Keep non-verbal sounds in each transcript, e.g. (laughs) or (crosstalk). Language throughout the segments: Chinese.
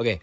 OK，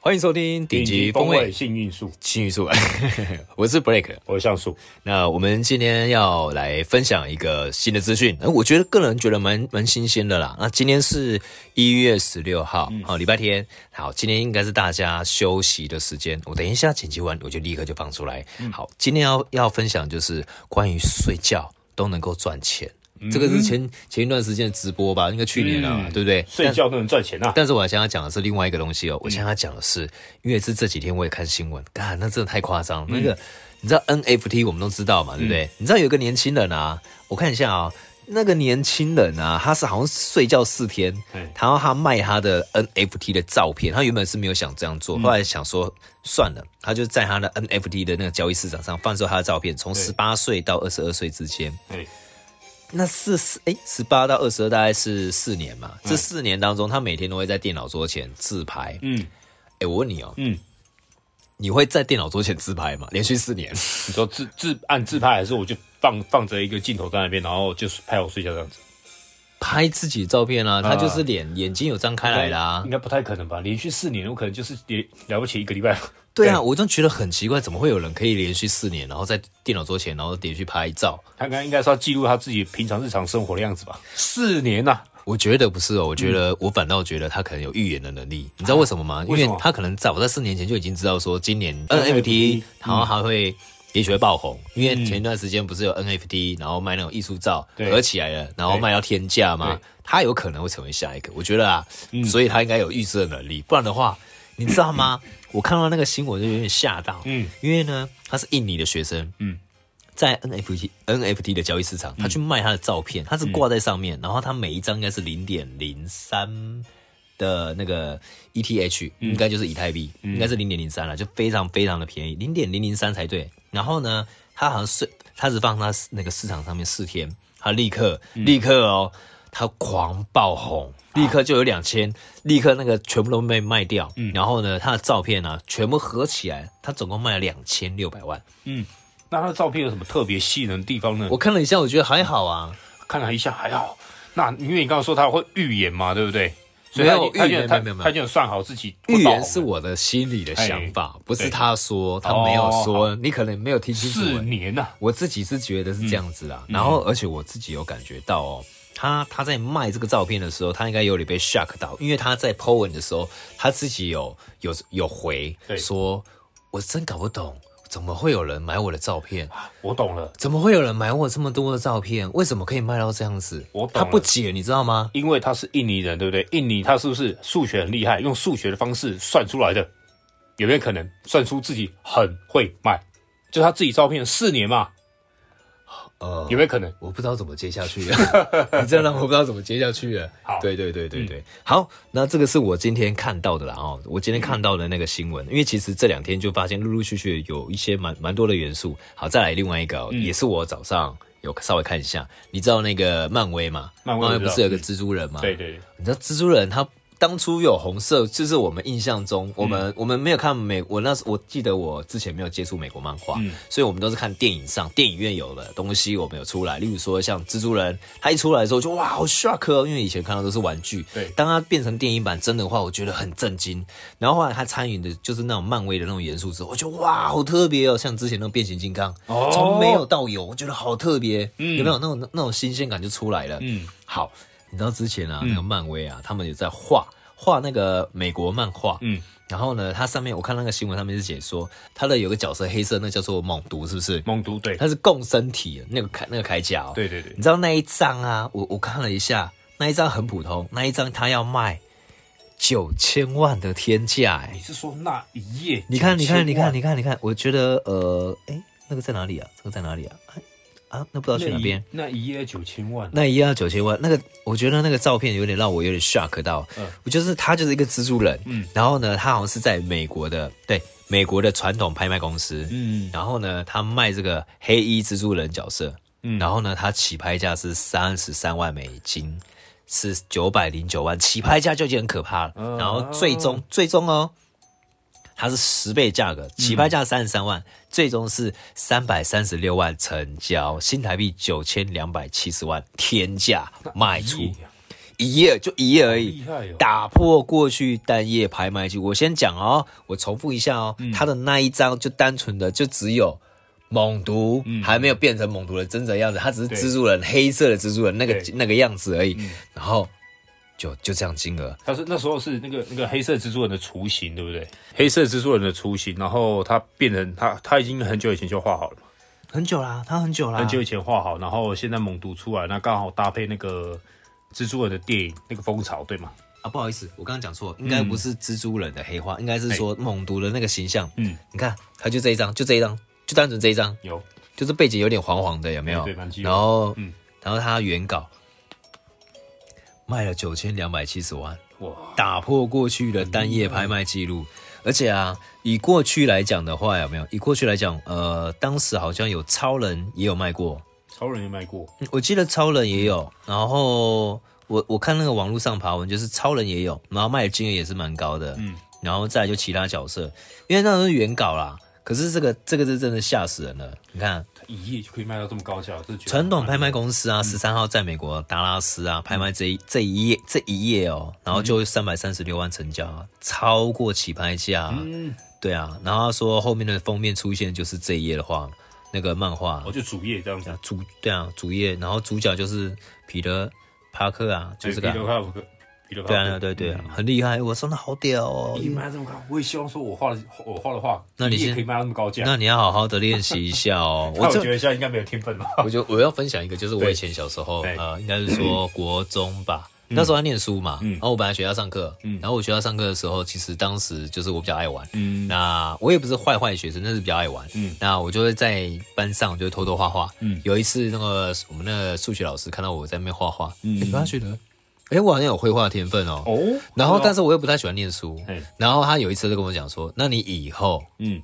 欢迎收听顶级风味幸运树，幸运树，(laughs) 我是 Blake，我是橡树。那我们今天要来分享一个新的资讯，我觉得个人觉得蛮蛮新鲜的啦。那今天是一月十六号，好，礼拜天，好，今天应该是大家休息的时间。我等一下剪辑完，我就立刻就放出来。好，今天要要分享就是关于睡觉都能够赚钱。这个是前前一段时间的直播吧，应该去年了，嗯、对不对？睡觉都能赚钱啊！但是我现在讲的是另外一个东西哦。我现在讲的是，因为是这几天我也看新闻，干，那真的太夸张了。嗯、那个你知道 NFT 我们都知道嘛，对不对？嗯、你知道有一个年轻人啊，我看一下啊、哦，那个年轻人啊，他是好像睡觉四天，然后他卖他的 NFT 的照片。他原本是没有想这样做，后来想说算了，他就在他的 NFT 的那个交易市场上放售他的照片，从十八岁到二十二岁之间。那四十哎，十八到二十二大概是四年嘛？嗯、这四年当中，他每天都会在电脑桌前自拍。嗯，哎，我问你哦，嗯，你会在电脑桌前自拍吗？连续四年，(laughs) 你说自自按自拍，还是我就放放着一个镜头在那边，然后就是拍我睡觉这样子？拍自己照片啊，他就是脸、啊、眼睛有张开来的啊，应该不太可能吧？连续四年，我可能就是也了不起一个礼拜。对啊，我真觉得很奇怪，怎么会有人可以连续四年，然后在电脑桌前，然后连续拍照？他刚刚应该是要记录他自己平常日常生活的样子吧？四年呐、啊，我觉得不是哦，我觉得、嗯、我反倒觉得他可能有预言的能力，你知道为什么吗？因为他可能早在四年前就已经知道说今年 NFT 然后还会也许会爆红，嗯、因为前一段时间不是有 NFT，然后卖那种艺术照合起来了，然后卖到天价嘛？他有可能会成为下一个，我觉得啊，嗯、所以他应该有预知的能力，不然的话。你知道吗？我看到那个新闻就有点吓到，嗯，因为呢，他是印尼的学生，嗯，在 NFT NFT 的交易市场，他去卖他的照片，他是挂在上面，然后他每一张应该是零点零三的那个 ETH，应该就是以太币，应该是零点零三了，就非常非常的便宜，零点零零三才对。然后呢，他好像是他只放他那个市场上面四天，他立刻立刻哦。他狂爆红，立刻就有两千，立刻那个全部都被卖掉。嗯，然后呢，他的照片呢、啊，全部合起来，他总共卖了两千六百万。嗯，那他的照片有什么特别吸引人的地方呢？我看了一下，我觉得还好啊，看了一下还好。那因为你刚刚说他会预言嘛，对不对？所以他预言，没有没有，他就算好自己预言是我的心里的想法，不是他说，他没有说，你可能没有听清楚。四年呐，我自己是觉得是这样子啦。然后，而且我自己有感觉到哦。他他在卖这个照片的时候，他应该有点被 shock 到，因为他在 po 文的时候，他自己有有有回说，我真搞不懂，怎么会有人买我的照片？我懂了，怎么会有人买我这么多的照片？为什么可以卖到这样子？我懂他不解，你知道吗？因为他是印尼人，对不对？印尼他是不是数学很厉害，用数学的方式算出来的？有没有可能算出自己很会卖？就他自己照片四年嘛。呃，有没有可能？我不知道怎么接下去了。(laughs) 你这样让我不知道怎么接下去了。好，对对对对对，嗯、好，那这个是我今天看到的啦哦，我今天看到的那个新闻，嗯、因为其实这两天就发现陆陆续续有一些蛮蛮多的元素。好，再来另外一个，嗯、也是我早上有稍微看一下，你知道那个漫威吗？漫威不是有个蜘蛛人吗？对对对，你知道蜘蛛人他。当初有红色，就是我们印象中，我们、嗯、我们没有看美，我那时我记得我之前没有接触美国漫画，嗯、所以我们都是看电影上电影院有的东西，我们有出来。例如说像蜘蛛人，他一出来的时候就哇好 shock 哦，因为以前看到都是玩具，对，当他变成电影版真的话，我觉得很震惊。然后后来他参与的就是那种漫威的那种元素之后，我觉得哇好特别哦，像之前那种变形金刚，哦、从没有到有，我觉得好特别，嗯、有没有那种那种新鲜感就出来了？嗯，好。你知道之前啊，那个漫威啊，嗯、他们有在画画那个美国漫画，嗯，然后呢，它上面我看那个新闻上面是解说，它的有个角色黑色，那叫做猛毒，是不是？猛毒对，它是共生体，那个铠那个铠甲哦，对对对。你知道那一张啊，我我看了一下，那一张很普通，那一张它要卖九千万的天价，哎，你是说那一页？你看，你看，你看，你看，你看，我觉得呃，哎，那个在哪里啊？这个在哪里啊？啊，那不知道去哪边？那一夜九千万，那一页要九千万。那个，我觉得那个照片有点让我有点 shock 到。嗯，我就是他就是一个蜘蛛人，嗯，然后呢，他好像是在美国的，对，美国的传统拍卖公司，嗯，然后呢，他卖这个黑衣蜘蛛人角色，嗯，然后呢，他起拍价是三十三万美金，是九百零九万，起拍价就已经很可怕了。嗯，然后最终，最终哦。它是十倍价格，起拍价三十三万，嗯、最终是三百三十六万成交，新台币九千两百七十万天价卖出，一页就一页而已，哦！打破过去单页拍卖记录。我先讲哦，我重复一下哦，嗯、他的那一张就单纯的就只有猛毒、嗯、还没有变成猛毒的真正样子，他只是蜘蛛人黑色的蜘蛛人那个那个样子而已，嗯、然后。就就这样金额，他是那时候是那个那个黑色蜘蛛人的雏形，对不对？黑色蜘蛛人的雏形，然后他变成他他已经很久以前就画好了，很久啦，他很久啦，很久以前画好，然后现在猛读出来，那刚好搭配那个蜘蛛人的电影那个风潮，对吗？啊，不好意思，我刚刚讲错，应该不是蜘蛛人的黑化，嗯、应该是说猛毒的那个形象。嗯，你看，他就这一张，就这一张，就单纯这一张，有，就是背景有点黄黄的，有没有？对，蛮然后，嗯，然后他原稿。卖了九千两百七十万，哇！打破过去的单页拍卖记录，而且啊，以过去来讲的话，有没有？以过去来讲，呃，当时好像有超人也有卖过，超人也卖过，我记得超人也有。然后我我看那个网络上爬文，就是超人也有，然后卖的金额也是蛮高的。嗯，然后再来就其他角色，因为那都是原稿啦。可是这个这个是真的吓死人了，你看。一页就可以卖到这么高价，传统拍卖公司啊，十三号在美国达拉斯啊，拍卖这一这一页这一页哦，然后就三百三十六万成交，超过起拍价。嗯，对啊，然后他说后面的封面出现就是这一页的话，那个漫画，哦，就主页这样子，主对啊，主页，然后主角就是彼得帕克啊，就是个。对啊，对对啊，很厉害！我真的好屌哦，你卖这么高，我也希望说我画的我画的画，那你也可以卖到那么高价。那你要好好的练习一下哦。(laughs) 我觉得现在应该没有天分吧。(laughs) 我就我要分享一个，就是我以前小时候，呃，应该是说国中吧，那时候在念书嘛，然后我本来学校上课，然后我学校上课的时候，其实当时就是我比较爱玩，嗯，那我也不是坏坏学生，但是比较爱玩，嗯，那我就会在班上就偷偷画画，嗯，有一次那个我们那个数学老师看到我在那边画画，嗯，他觉得。哎，我好像有绘画天分哦。哦，然后，但是我又不太喜欢念书。然后他有一次就跟我讲说：“那你以后，嗯。”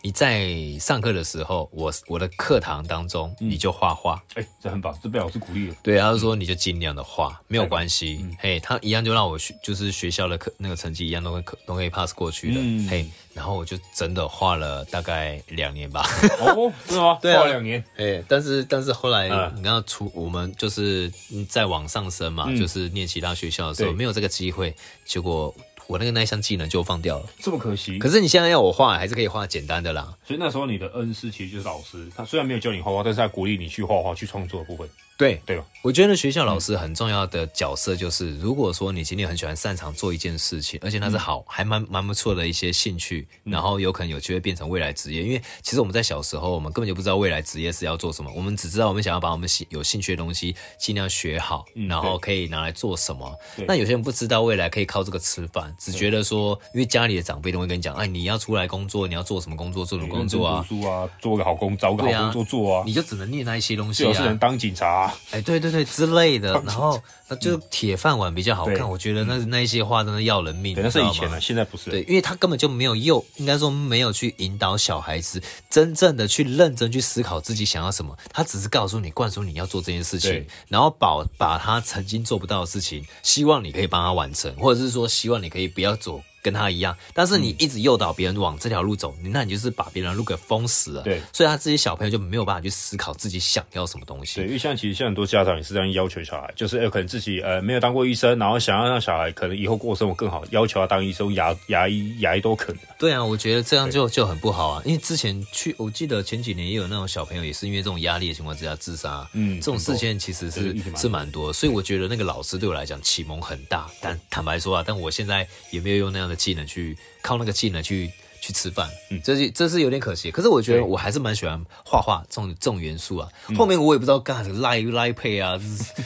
你在上课的时候，我我的课堂当中，你就画画。哎、这很棒，这被老师鼓励了。对，他就说你就尽量的画，没有关系。嗯、嘿，他一样就让我学，就是学校的课那个成绩一样都会可都可以 pass 过去的。嗯、嘿，然后我就真的画了大概两年吧。哦，是吗？(laughs) 对啊，画两年。哎，但是但是后来你看出我们就是再往上升嘛，嗯、就是念其他学校的时候没有这个机会，结果。我那个那项技能就放掉了，这么可惜。可是你现在要我画，还是可以画简单的啦。所以那时候你的恩师其实就是老师，他虽然没有教你画画，但是他鼓励你去画画、去创作的部分。对对吧？我觉得学校老师很重要的角色就是，如果说你今天很喜欢擅长做一件事情，而且那是好还蛮蛮不错的一些兴趣，然后有可能有机会变成未来职业。因为其实我们在小时候，我们根本就不知道未来职业是要做什么，我们只知道我们想要把我们兴有兴趣的东西尽量学好，然后可以拿来做什么。那有些人不知道未来可以靠这个吃饭，只觉得说，因为家里的长辈都会跟你讲，哎，你要出来工作，你要做什么工作，做什么工作啊？读书啊，做个好工，找个好工作做啊。你就只能念那一些东西啊。就是能当警察。哎，对对对。之类的，然后那就铁饭碗比较好看。嗯、我觉得那那一些话真的要人命。那是以前了，现在不是。对，因为他根本就没有诱，应该说没有去引导小孩子真正的去认真去思考自己想要什么。他只是告诉你，灌输你要做这件事情，然后把把他曾经做不到的事情，希望你可以帮他完成，或者是说希望你可以不要做。跟他一样，但是你一直诱导别人往这条路走，你那你就是把别人的路给封死了。对，所以他自己小朋友就没有办法去思考自己想要什么东西。对，因为像其实像很多家长也是这样要求小孩，就是有可能自己呃没有当过医生，然后想要让小孩可能以后过生活更好，要求他当医生、牙牙医、牙医都可能。对啊，我觉得这样就就很不好啊。因为之前去，我记得前几年也有那种小朋友也是因为这种压力的情况之下自杀。嗯，这种事件其实是是蛮多，所以我觉得那个老师对我来讲启蒙很大。但坦白说啊，但我现在也没有用那样的技能去。靠那个技能去去吃饭，嗯，这是这是有点可惜。可是我觉得我还是蛮喜欢画画这种这种元素啊。后面我也不知道干什么赖赖配啊，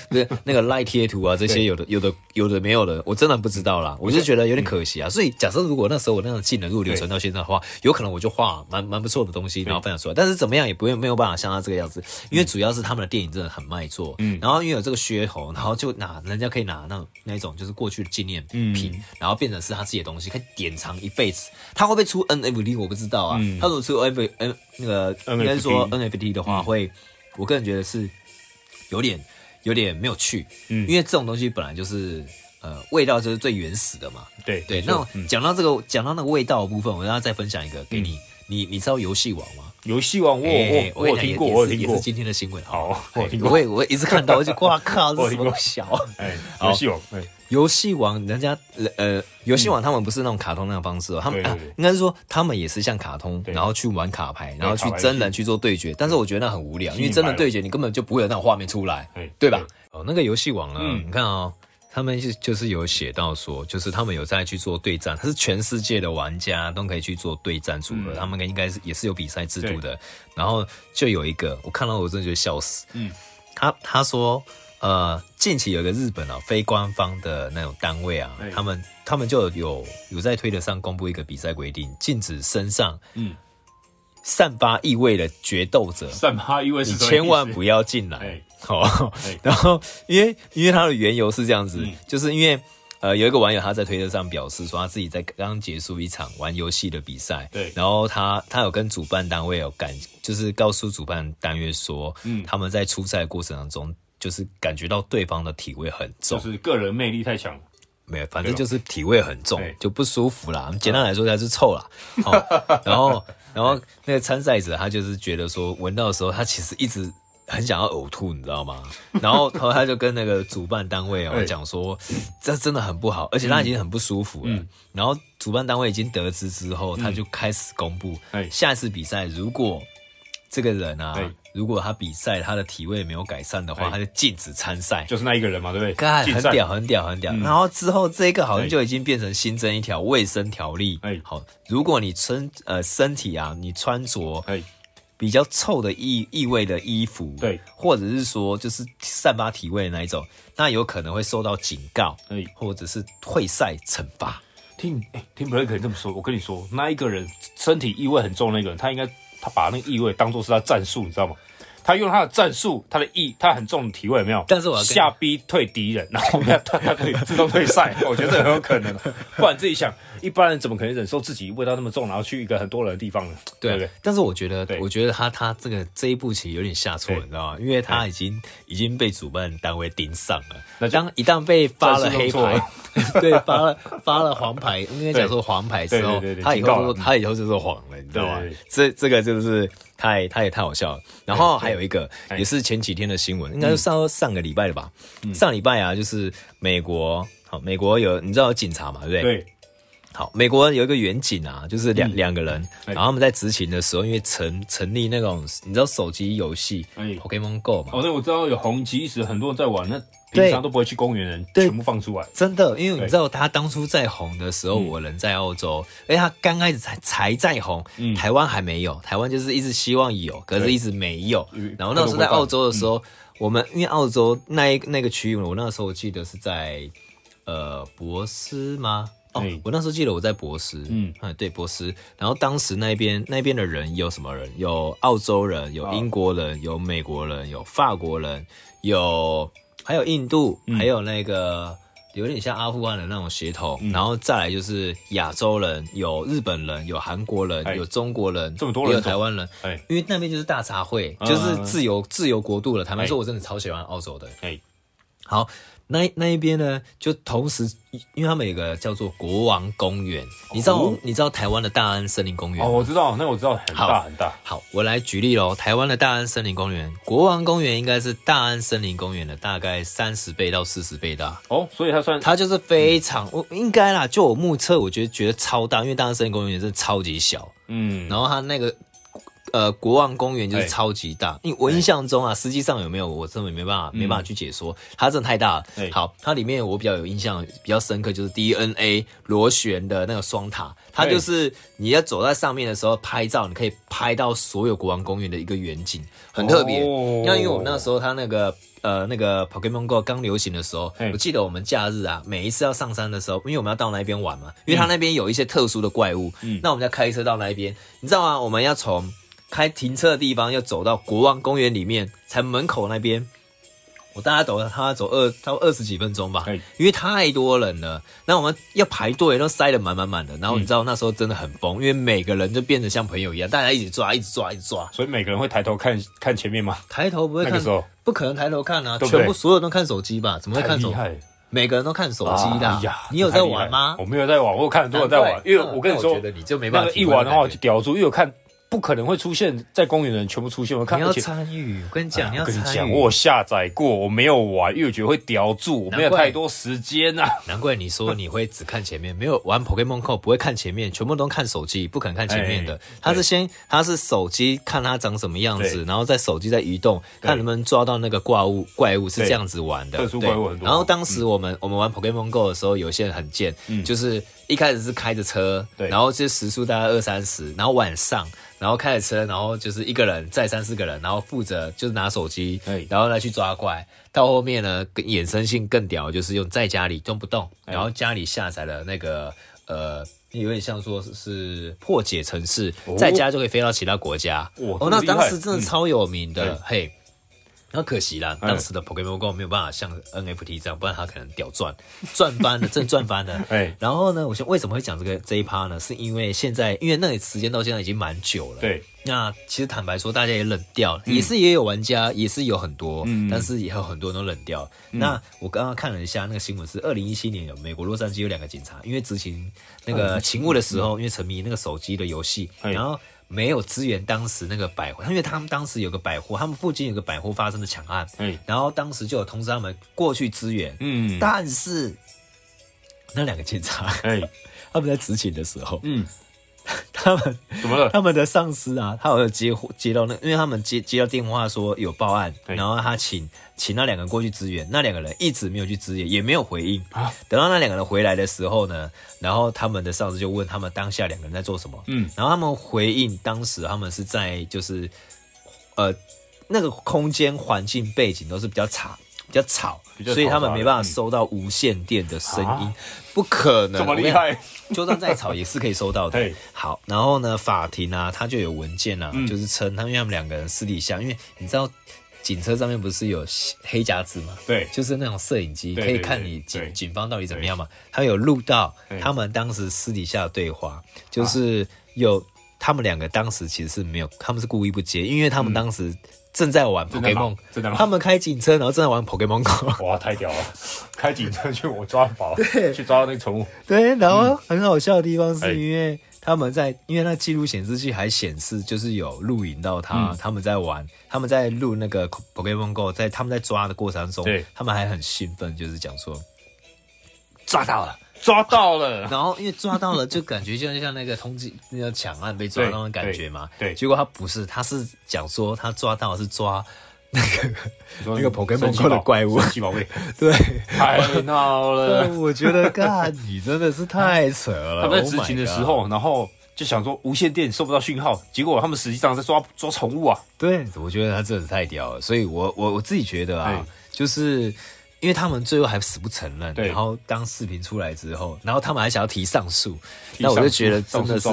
不是 (laughs) 那个赖贴图啊，这些有的有的有的没有的，我真的不知道啦。我就觉得有点可惜啊。所以假设如果那时候我那种技能如果流传到现在的话，有可能我就画蛮蛮不错的东西，然后分享出来。但是怎么样也不会没有办法像他这个样子，因为主要是他们的电影真的很卖座，嗯，然后因为有这个噱头，然后就拿人家可以拿那那种就是过去的纪念品，然后变成是他自己的东西，可以典藏一辈子。他会不会出 NFT？我不知道。啊，嗯、他如果出 N N 那个应该是说 NFT 的话，嗯、会我个人觉得是有点有点没有趣，嗯，因为这种东西本来就是呃味道就是最原始的嘛，对对。那讲到这个讲到那个味道的部分，我让他再分享一个给你，你你知道游戏王吗？游戏王我我我有听过，我有听过，也是今天的新闻。好，我听过。我我一直看到，我就哇靠，这是什么小？哎，游戏王，哎，游戏王，人家呃，游戏王他们不是那种卡通那种方式哦，他们应该是说他们也是像卡通，然后去玩卡牌，然后去真人去做对决。但是我觉得那很无聊，因为真的对决你根本就不会有那种画面出来，对吧？哦，那个游戏王呢，你看哦。他们是就是有写到说，就是他们有在去做对战，他是全世界的玩家都可以去做对战组合，嗯、他们应该是也是有比赛制度的。然后就有一个，我看到我真的觉得笑死。嗯，他他说，呃，近期有个日本啊非官方的那种单位啊，对他们他们就有有在推特上公布一个比赛规定，禁止身上嗯散发异味的决斗者，散发异味，你千万不要进来。好，(laughs) 然后因为因为他的缘由是这样子，嗯、就是因为呃有一个网友他在推特上表示说他自己在刚结束一场玩游戏的比赛，对，然后他他有跟主办单位有感，就是告诉主办单位说，嗯，他们在出赛过程当中就是感觉到对方的体味很重，就是个人魅力太强，没有，反正就是体味很重，就不舒服啦。简单来说，他是臭啦。(laughs) 然后然后那个参赛者他就是觉得说闻到的时候，他其实一直。很想要呕吐，你知道吗？然后，然后他就跟那个主办单位哦讲说，这真的很不好，而且他已经很不舒服了。然后主办单位已经得知之后，他就开始公布，下一次比赛如果这个人啊，如果他比赛他的体位没有改善的话，他就禁止参赛。就是那一个人嘛，对不对？干，很屌，很屌，很屌。然后之后这个好像就已经变成新增一条卫生条例。哎，好，如果你身呃身体啊，你穿着哎比较臭的异异味的衣服，对，或者是说就是散发体味的那一种，那有可能会受到警告，哎，或者是退赛惩罚。听，哎、欸，听不可以这么说。我跟你说，那一个人身体异味很重，那个人他应该他把那个异味当做是他战术，你知道吗？他用他的战术，他的意，他很重的体位有没有？但是我要下逼退敌人，然后他他他可以自动退赛，我觉得这很有可能。(laughs) 不然自己想。一般人怎么可能忍受自己味道那么重，然后去一个很多人的地方呢？对？但是我觉得，我觉得他他这个这一步棋有点下错了，你知道吗？因为他已经已经被主办单位盯上了。那当一旦被发了黑牌，(laughs) 对，发了发了黄牌，应该讲说黄牌之后，他以后他以后就是黄了，你知道吗？这这个就是太他也太好笑了。然后还有一个也是前几天的新闻，应该是上上个礼拜的吧？上礼拜啊，就是美国，好，美国有你知道有警察嘛？对不对？对。好，美国有一个远景啊，就是两两、嗯、个人，然后他们在执勤的时候，因为成成立那种你知道手机游戏，Pokemon Go 嘛？哦，对，我知道有红极一时，很多人在玩，那平常都不会去公园的人，对。全部放出来。真的，因为你知道他当初在红的时候，我人在澳洲，哎、嗯，他刚开始才才在红，嗯、台湾还没有，台湾就是一直希望有，可是一直没有。然后那时候在澳洲的时候，嗯、我们因为澳洲那一那个区域，我那个时候我记得是在呃博斯吗？哦，我那时候记得我在博斯，嗯，对，博斯。然后当时那边那边的人有什么人？有澳洲人，有英国人，有美国人，有法国人，有还有印度，还有那个有点像阿富汗的那种血统。然后再来就是亚洲人，有日本人，有韩国人，有中国人，这么多人，有台湾人。因为那边就是大杂烩，就是自由自由国度了。坦白说，我真的超喜欢澳洲的。哎好。那那一边呢，就同时，因为他们有个叫做国王公园，你知道？哦、你知道台湾的大安森林公园？哦，我知道，那我知道，很大很大。好，我来举例喽。台湾的大安森林公园，国王公园应该是大安森林公园的大概三十倍到四十倍大。哦，所以它算它就是非常，我、嗯、应该啦，就我目测，我觉得觉得超大，因为大安森林公园真的超级小。嗯，然后它那个。呃，国王公园就是超级大，因为我印象中啊，实际上有没有，我真的没办法，没办法去解说，它真的太大了。好，它里面我比较有印象，比较深刻就是 DNA 螺旋的那个双塔，它就是你要走在上面的时候拍照，你可以拍到所有国王公园的一个远景，很特别。那因为我们那时候它那个呃那个 Pokemon Go 刚流行的时候，我记得我们假日啊，每一次要上山的时候，因为我们要到那边玩嘛，因为它那边有一些特殊的怪物，嗯那我们要开车到那边，你知道吗？我们要从开停车的地方要走到国王公园里面，才门口那边，我大概走了，他要走二，差不多二十几分钟吧，因为太多人了，那我们要排队，都塞得满满满的。然后你知道那时候真的很疯，因为每个人就变得像朋友一样，大家一直抓，一直抓，一直抓。所以每个人会抬头看看前面吗？抬头不会看，不可能抬头看啊，全部所有人都看手机吧？怎么会看手机？每个人都看手机的。哎，你有在玩吗？我没有在玩，我看很多人在玩。因为我跟你说，我觉得你就没办法一玩的话我就叼住，因为我看。不可能会出现在公园的人全部出现。我看你要参与，我跟你讲，你要参与。我跟你讲，我下载过，我没有玩，因为我觉得会叼住，我没有太多时间啊。难怪你说你会只看前面，没有玩 Pokemon Go 不会看前面，全部都看手机，不可能看前面的。他是先，他是手机看它长什么样子，然后在手机在移动，看能不能抓到那个怪物，怪物是这样子玩的。特殊怪物很多。然后当时我们我们玩 Pokemon Go 的时候，有些人很贱，就是一开始是开着车，然后这时速大概二三十，然后晚上。然后开着车，然后就是一个人载三四个人，然后负责就是拿手机，然后来去抓怪。到后面呢，衍生性更屌，就是用在家里动不动，然后家里下载了那个呃，有点像说是破解城市，在家就可以飞到其他国家。哦，那当时真的超有名的，嘿。那可惜啦，当时的 Pokemon Go 没有办法像 NFT 这样，不然它可能屌赚，(laughs) 赚翻了，正赚翻了。哎，然后呢，我想为什么会讲这个这一趴呢？是因为现在，因为那个时间到现在已经蛮久了。对，那其实坦白说，大家也冷掉了，也是也有玩家，也是有很多，但是也有很多人都冷掉。那我刚刚看了一下那个新闻，是二零一七年有美国洛杉矶有两个警察，因为执行那个勤务的时候，因为沉迷那个手机的游戏，然后。没有支援当时那个百货，因为他们当时有个百货，他们附近有个百货发生了抢案，嗯，然后当时就有通知他们过去支援，嗯，但是那两个警察，哎，(laughs) 他们在执勤的时候，嗯。(laughs) 他们怎么了？他们的上司啊，他有接接到那，因为他们接接到电话说有报案，然后他请请那两个人过去支援，那两个人一直没有去支援，也没有回应。等到那两个人回来的时候呢，然后他们的上司就问他们当下两个人在做什么，嗯，然后他们回应当时他们是在就是呃那个空间环境背景都是比较差。比较吵，所以他们没办法收到无线电的声音，啊、不可能。这么厉害，就算再吵也是可以收到的。好，然后呢，法庭啊，他就有文件啊，嗯、就是称他们他们两个人私底下，因为你知道警车上面不是有黑匣子吗？对，就是那种摄影机可以看你警警方到底怎么样嘛。他有录到他们当时私底下的对话，就是有他们两个当时其实是没有，他们是故意不接，因为他们当时。嗯正在玩 Pokemon，真的吗？他们开警车，然后正在玩 Pokemon Go。(laughs) 哇，太屌了！开警车去我抓宝，(laughs) 对，去抓到那个宠物。对，然后很好笑的地方是因为他们在，因为那记录显示器还显示就是有录影到他，他们在玩，他们在录那个 Pokemon Go，在他们在抓的过程中，对，他们还很兴奋，就是讲说抓到了。抓到了，(laughs) 然后因为抓到了，就感觉就像那个通缉那个抢案被抓到的感觉嘛。对，结果他不是，他是讲说他抓到是抓那个 (laughs) 那个 Pokemon Go 的怪物，神奇宝贝。(laughs) 对，太闹了。我觉得，干你真的是太扯了。他们在执勤的时候，然后就想说无线电收不到讯号，结果他们实际上在抓抓宠物啊。对，我觉得他真的是太屌了。所以我我我自己觉得啊，就是。因为他们最后还死不承认，然后当视频出来之后，然后他们还想要提上诉，那我就觉得真的是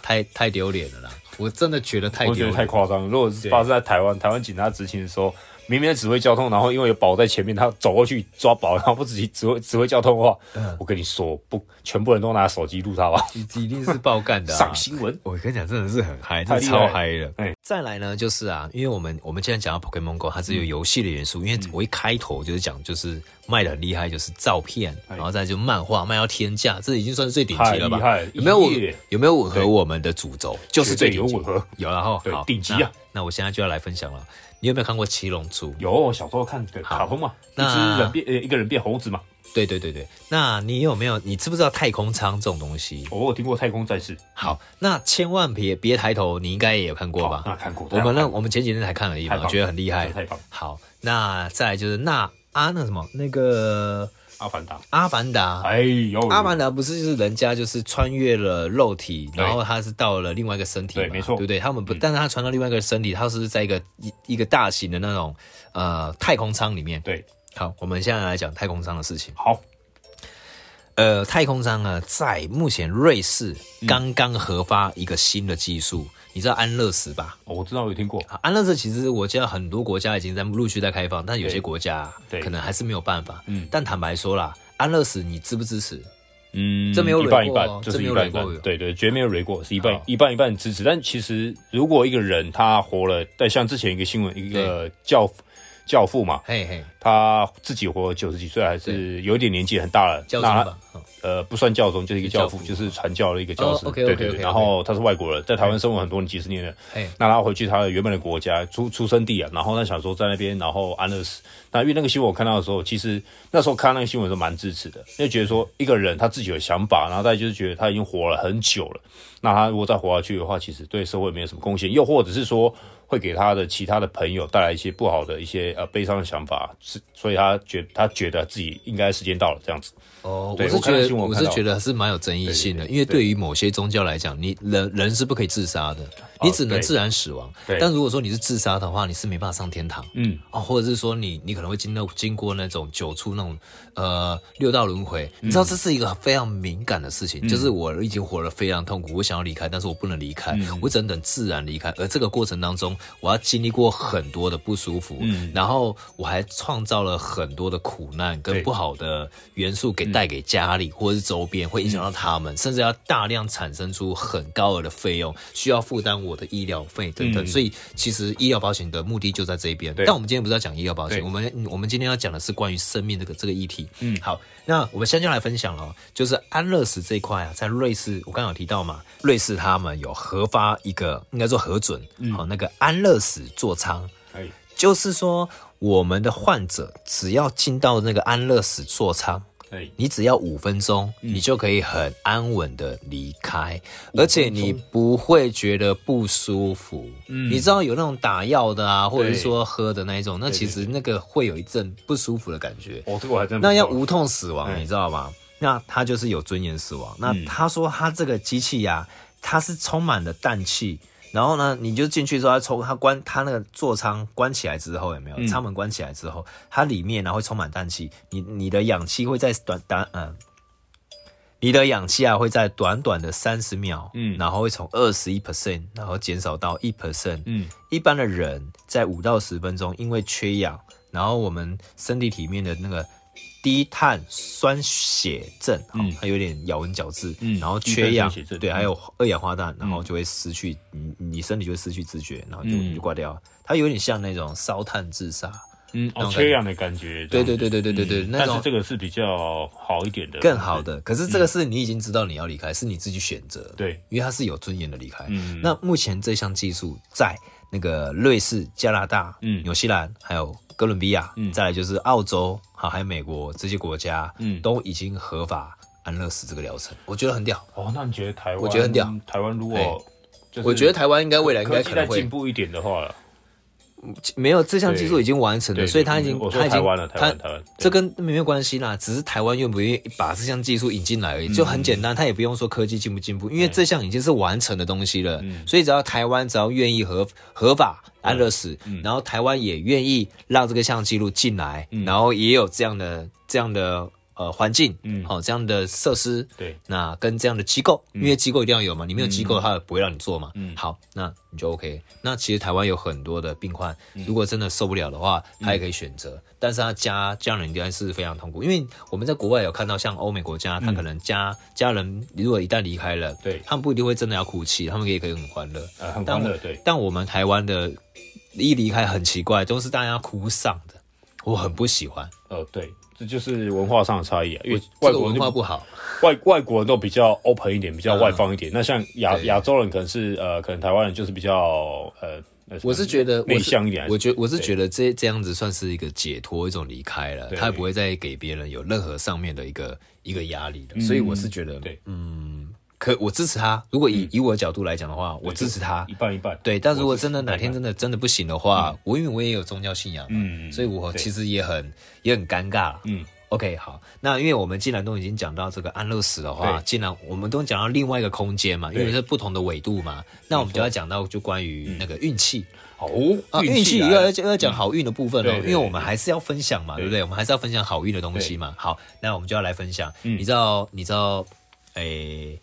太太丢脸了啦！我真的觉得太丢脸，太夸张。如果是发生在台湾，台湾警察执勤的时候。明明指挥交通，然后因为有宝在前面，他走过去抓宝，然后不指指挥指挥交通的话，嗯、我跟你说，不，全部人都拿手机录他吧，一定是爆干的、啊，上新闻。我跟你讲，真的是很嗨，他超嗨了。哎，再来呢，就是啊，因为我们我们既然讲到 Pokemon Go，它是有游戏的元素，嗯、因为我一开头就是讲，就是卖的很厉害，就是照片，然后再就漫画卖到天价，这已经算是最顶级了吧？有没有吻？有没有吻合我们的主轴？就是最顶级，有吻合，有然后好顶级啊那！我现在就要来分享了。你有没有看过《七龙珠》？有，我小时候看卡通嘛，一只人变呃一个人变猴子嘛。对对对对，那你有没有？你知不知道太空舱这种东西？我有听过太空战士。好，那千万别别抬头，你应该也有看过吧？那看过。我们那我们前几天才看而已嘛，我觉得很厉害。太棒。好，那再来就是那啊那什么那个。阿凡达，阿凡达，哎呦，阿凡达不是就是人家就是穿越了肉体，然后他是到了另外一个身体，对，没错，对不对？他们不，但是他传到另外一个身体，他是在一个一一个大型的那种呃太空舱里面。对，好，我们现在来讲太空舱的事情。好，呃，太空舱呢，在目前瑞士刚刚核发一个新的技术。你知道安乐死吧？哦，我知道，我有听过。安乐死其实我知道很多国家已经在陆续在开放，但有些国家可能还是没有办法。嗯，但坦白说啦，安乐死你支不支持？嗯，这没有一半一半，就是一半一半。对对，绝没有雷过，是一半一半一半支持。但其实如果一个人他活了，但像之前一个新闻，一个教教父嘛，嘿嘿，他自己活了九十几岁，还是有一点年纪，很大了。教宗吧，呃，不算教宗，就是一个教父，就是传教的一个教师。对对对。然后他是外国人，在台湾生活很多年，几十年了。那他回去他的原本的国家出出生地啊，然后他想说在那边，然后安乐死。那因为那个新闻我看到的时候，其实那时候看那个新闻是蛮支持的，因为觉得说一个人他自己有想法，然后大家就是觉得他已经活了很久了，那他如果再活下去的话，其实对社会没有什么贡献，又或者是说。会给他的其他的朋友带来一些不好的一些呃悲伤的想法，是所以他觉他觉得自己应该时间到了这样子。哦，我是觉得我，是觉得是蛮有争议性的，因为对于某些宗教来讲，你人人是不可以自杀的。你只能自然死亡，但如果说你是自杀的话，你是没办法上天堂。嗯，哦，或者是说你你可能会经到经过那种九处那种呃六道轮回，你知道这是一个非常敏感的事情，就是我已经活得非常痛苦，我想要离开，但是我不能离开，我只能等自然离开。而这个过程当中，我要经历过很多的不舒服，嗯，然后我还创造了很多的苦难跟不好的元素给带给家里或者是周边，会影响到他们，甚至要大量产生出很高额的费用，需要负担。我的医疗费等等，所以其实医疗保险的目的就在这一边。但我们今天不是要讲医疗保险，我们我们今天要讲的是关于生命这个这个议题。嗯，好，那我们现在就来分享了，就是安乐死这一块啊，在瑞士，我刚刚有提到嘛，瑞士他们有核发一个应该说核准，好，那个安乐死座舱，就是说我们的患者只要进到那个安乐死座舱。你只要五分钟，你就可以很安稳的离开，而且你不会觉得不舒服。嗯，你知道有那种打药的啊，或者是说喝的那一种，那其实那个会有一阵不舒服的感觉。哦，这个我还真那要无痛死亡，你知道吗？那他就是有尊严死亡。那他说他这个机器呀，它是充满了氮气。然后呢，你就进去之后，他抽，他关，他那个座舱关起来之后，有没有？舱门关起来之后，它里面然后会充满氮气，你你的氧气会在短短嗯，你的氧气啊会在短短的三十秒，嗯，然后会从二十一 percent，然后减少到一 percent，嗯，一般的人在五到十分钟，因为缺氧，然后我们身体里面的那个。低碳酸血症，嗯，它有点咬文嚼字，嗯，然后缺氧，对，还有二氧化碳，然后就会失去，你你身体就会失去知觉，然后就就挂掉。它有点像那种烧炭自杀，嗯，哦，缺氧的感觉，对对对对对对对，那种这个是比较好一点的，更好的。可是这个是你已经知道你要离开，是你自己选择，对，因为它是有尊严的离开。嗯，那目前这项技术在那个瑞士、加拿大、嗯，纽西兰还有。哥伦比亚，嗯，再来就是澳洲，好，还有美国这些国家，嗯，都已经合法安乐死这个疗程，我觉得很屌。哦，那你觉得台湾？我觉得很屌。台湾如果，我觉得台湾应该未来应该可能会进步一点的话。没有这项技术已经完成了，所以他已经他已经他这跟没有关系啦，只是台湾愿不愿意把这项技术引进来而已，就很简单，他也不用说科技进不进步，因为这项已经是完成的东西了，所以只要台湾只要愿意合合法安乐死，然后台湾也愿意让这个项记录进来，然后也有这样的这样的。呃，环境，嗯，好，这样的设施，对，那跟这样的机构，因为机构一定要有嘛，你没有机构，他不会让你做嘛，嗯，好，那你就 OK。那其实台湾有很多的病患，如果真的受不了的话，他也可以选择，但是他家家人应该是非常痛苦，因为我们在国外有看到，像欧美国家，他可能家家人如果一旦离开了，对，他们不一定会真的要哭泣，他们也可以很欢乐，呃，很欢乐，对。但我们台湾的一离开很奇怪，都是大家哭丧的，我很不喜欢，呃，对。这就是文化上的差异啊，因为外国文化不好，(laughs) 外外国人都比较 open 一点，比较外放一点。那像亚亚洲人可能是呃，可能台湾人就是比较呃，我是觉得内向一点。我觉我是觉得这这样子算是一个解脱，一种离开了，他也不会再给别人有任何上面的一个一个压力的。所以我是觉得，对，嗯。可我支持他。如果以以我的角度来讲的话，我支持他。一半一半。对，但如果真的哪天真的真的不行的话，我因为我也有宗教信仰，嗯，所以我其实也很也很尴尬。嗯，OK，好，那因为我们既然都已经讲到这个安乐死的话，既然我们都讲到另外一个空间嘛，因为是不同的纬度嘛，那我们就要讲到就关于那个运气。哦，运气要要要讲好运的部分哦，因为我们还是要分享嘛，对。不对？我们还是要分享好运的东西嘛。好，那我们就要来分享。你知道你知道诶？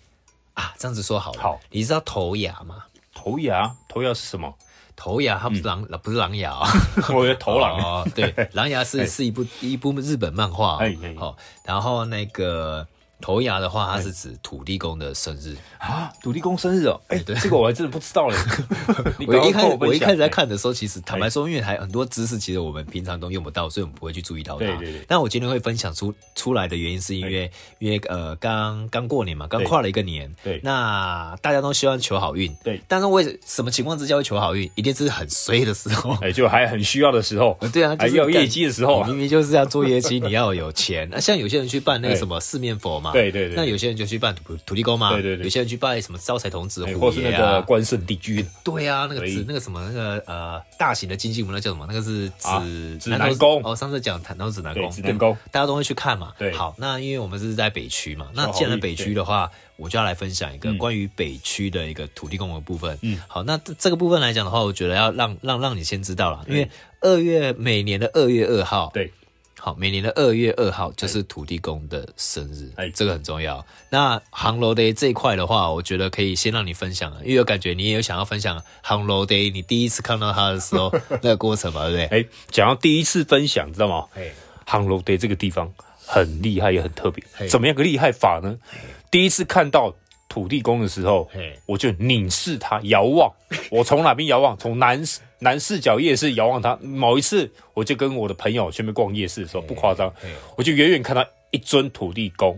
啊，这样子说好了。好，你知道头牙吗？头牙，头牙是什么？头牙，它不是狼，不是狼牙啊。(laughs) 我以为头狼啊。对，(laughs) 狼牙是是一部一部日本漫画。好，然后那个头牙的话，它是指土地公的生日。啊，土地公生日哦，哎，对，这个我还真的不知道嘞。(laughs) 我一开我一开始在看的时候，其实坦白说，因为还很多知识，其实我们平常都用不到，所以我们不会去注意到它。对对对。但我今天会分享出出来的原因，是因为因为呃，刚刚过年嘛，刚跨了一个年，对，那大家都希望求好运，对。但是为什么情况之下会求好运？一定是很衰的时候，哎，就还很需要的时候，(laughs) 对啊，还有业绩的时候，明明就是要做业绩，(laughs) 你要有钱。那像有些人去办那个什么四面佛嘛，对对对，那有些人就去办土土地公嘛，对对对，有些人去拜什么招财童子、或是那个关圣帝君，对啊，那个指那个什么那个呃大型的金鸡母那叫什么？那个是指指南宫。哦，上次讲谈到指南宫，指南宫。大家都会去看嘛。对，好，那因为我们是在北区嘛，那既然在北区的话，我就要来分享一个关于北区的一个土地公的部分。嗯，好，那这个部分来讲的话，我觉得要让让让你先知道了，因为二月每年的二月二号，对。好，每年的二月二号就是土地公的生日，哎，这个很重要。那烘炉地这一块的话，我觉得可以先让你分享，因为我感觉你也有想要分享烘炉地你第一次看到他的时候 (laughs) 那个过程嘛，对不对？哎，讲到第一次分享，知道吗？哎，烘炉地这个地方很厉害，也很特别。怎么样个厉害法呢？第一次看到土地公的时候，我就凝视他，遥望。(laughs) 我从哪边遥望？从南。南势角夜市遥望它，某一次我就跟我的朋友去那边逛夜市的时候，不夸张，我就远远看到一尊土地公，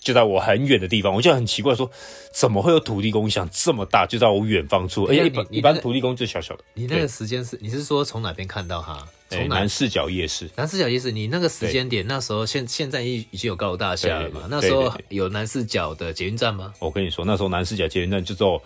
就在我很远的地方，我就很奇怪说，怎么会有土地公像这么大，就在我远方处，而且一般一般土地公就小小的。你那个时间是你是说从哪边看到哈？从南势角夜市。南势角夜市，你那个时间点那时候现现在已已经有高楼大厦了嘛？那时候有南势角的捷运站吗？我跟你说，那时候南势角捷运站就做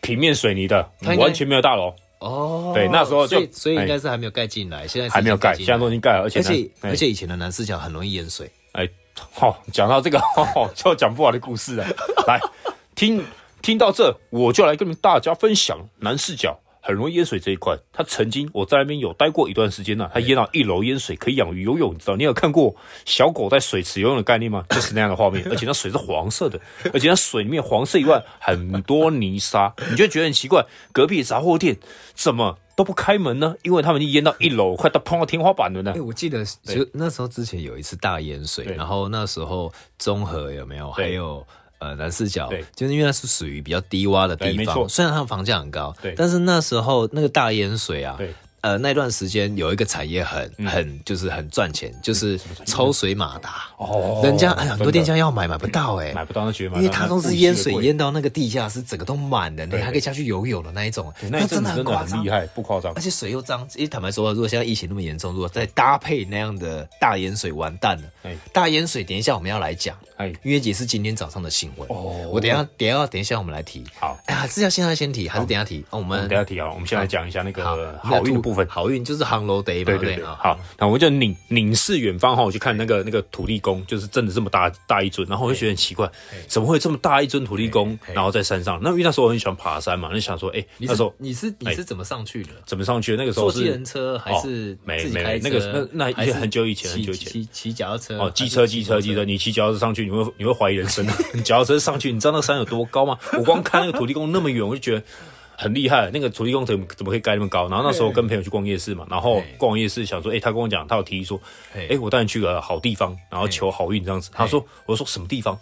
平面水泥的，完全没有大楼。哦，对，那时候就所以应该是还没有盖进来，现在还没有盖，现在都已经盖了，而且而且而且以前的南四角很容易淹水。哎，好，讲到这个，(laughs) 就讲不完的故事了。来听听到这，我就来跟大家分享南四角。很容易淹水这一块，他曾经我在那边有待过一段时间呢、啊。他淹到一楼淹水，可以养鱼游泳，你知道？你有看过小狗在水池游泳的概念吗？(laughs) 就是那样的画面，(laughs) 而且那水是黄色的，而且那水里面黄色以外很多泥沙，你就觉得很奇怪，隔壁杂货店怎么都不开门呢？因为他们已经淹到一楼，快到碰到天花板了呢。哎，我记得就那时候之前有一次大淹水，然后那时候综合有没有？还有。呃，南四角，对，就是因为它是属于比较低洼的地方，虽然它的房价很高，对，但是那时候那个大淹水啊，对。呃，那段时间有一个产业很很就是很赚钱，就是抽水马达哦，人家哎很多店家要买买不到哎，买不到那绝，因为它都是淹水淹到那个地下室，整个都满的，你还可以下去游泳的那一种，那真的很夸张，厉害不夸张，而且水又脏。因为坦白说，如果现在疫情那么严重，如果再搭配那样的大淹水，完蛋了。大淹水，等一下我们要来讲，哎，因为也是今天早上的新闻哦。我等下等下等一下我们来提，好，哎呀，是要现在先提还是等下提？我们等下提啊，我们先来讲一下那个好运。部分好运就是烘炉地嘛，对对对。好，那我就凝凝视远方哈，我去看那个那个土地公，就是真的这么大大一尊，然后我就觉得很奇怪，怎么会这么大一尊土地公，然后在山上？那因为那时候我很喜欢爬山嘛，就想说，哎，那时候你是你是怎么上去的？怎么上去的？那个时候是坐计程车还是没没那个那那很久以前很久以前骑骑脚踏车哦，机车机车机车，你骑脚踏车上去，你会你会怀疑人生的。(laughs) 你脚踏车上去，你知道那个山有多高吗？我光看那个土地公那么远，我就觉得。很厉害，那个土地公怎么怎么可以盖那么高？然后那时候跟朋友去逛夜市嘛，然后逛夜市想说，哎、欸，他跟我讲，他有提议说，哎、欸，我带你去个好地方，然后求好运这样子。他说，我说什么地方？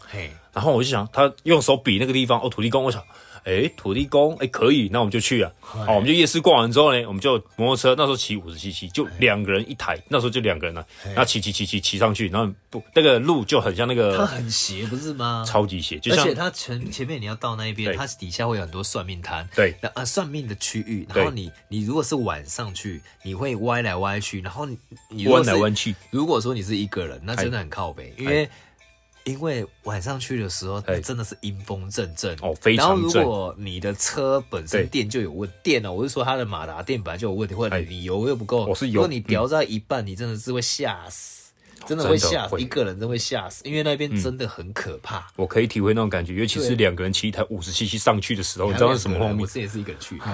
然后我就想，他用手比那个地方，哦，土地公，我想。哎，土地公，哎，可以，那我们就去啊。好，我们就夜市逛完之后呢，我们就摩托车，那时候骑五十 cc，就两个人一台，那时候就两个人了。然后骑骑骑骑骑上去，然后不，那个路就很像那个，它很斜，不是吗？超级斜，就像而且它前前面你要到那一边，它底下会有很多算命摊，对，啊，算命的区域。然后你你如果是晚上去，你会歪来歪去，然后你弯来弯去。如果说你是一个人，那真的很靠北，因为。因为晚上去的时候，真的是阴风阵阵哦，非常。然后如果你的车本身电就有问电哦，我是说它的马达电本来就有问题，或者你油又不够。我是油。如果你调在一半，你真的是会吓死，真的会吓死，一个人真的会吓死，因为那边真的很可怕。我可以体会那种感觉，尤其是两个人骑一台五十 cc 上去的时候，你知道是什么画面？我之前是一个人去。(laughs)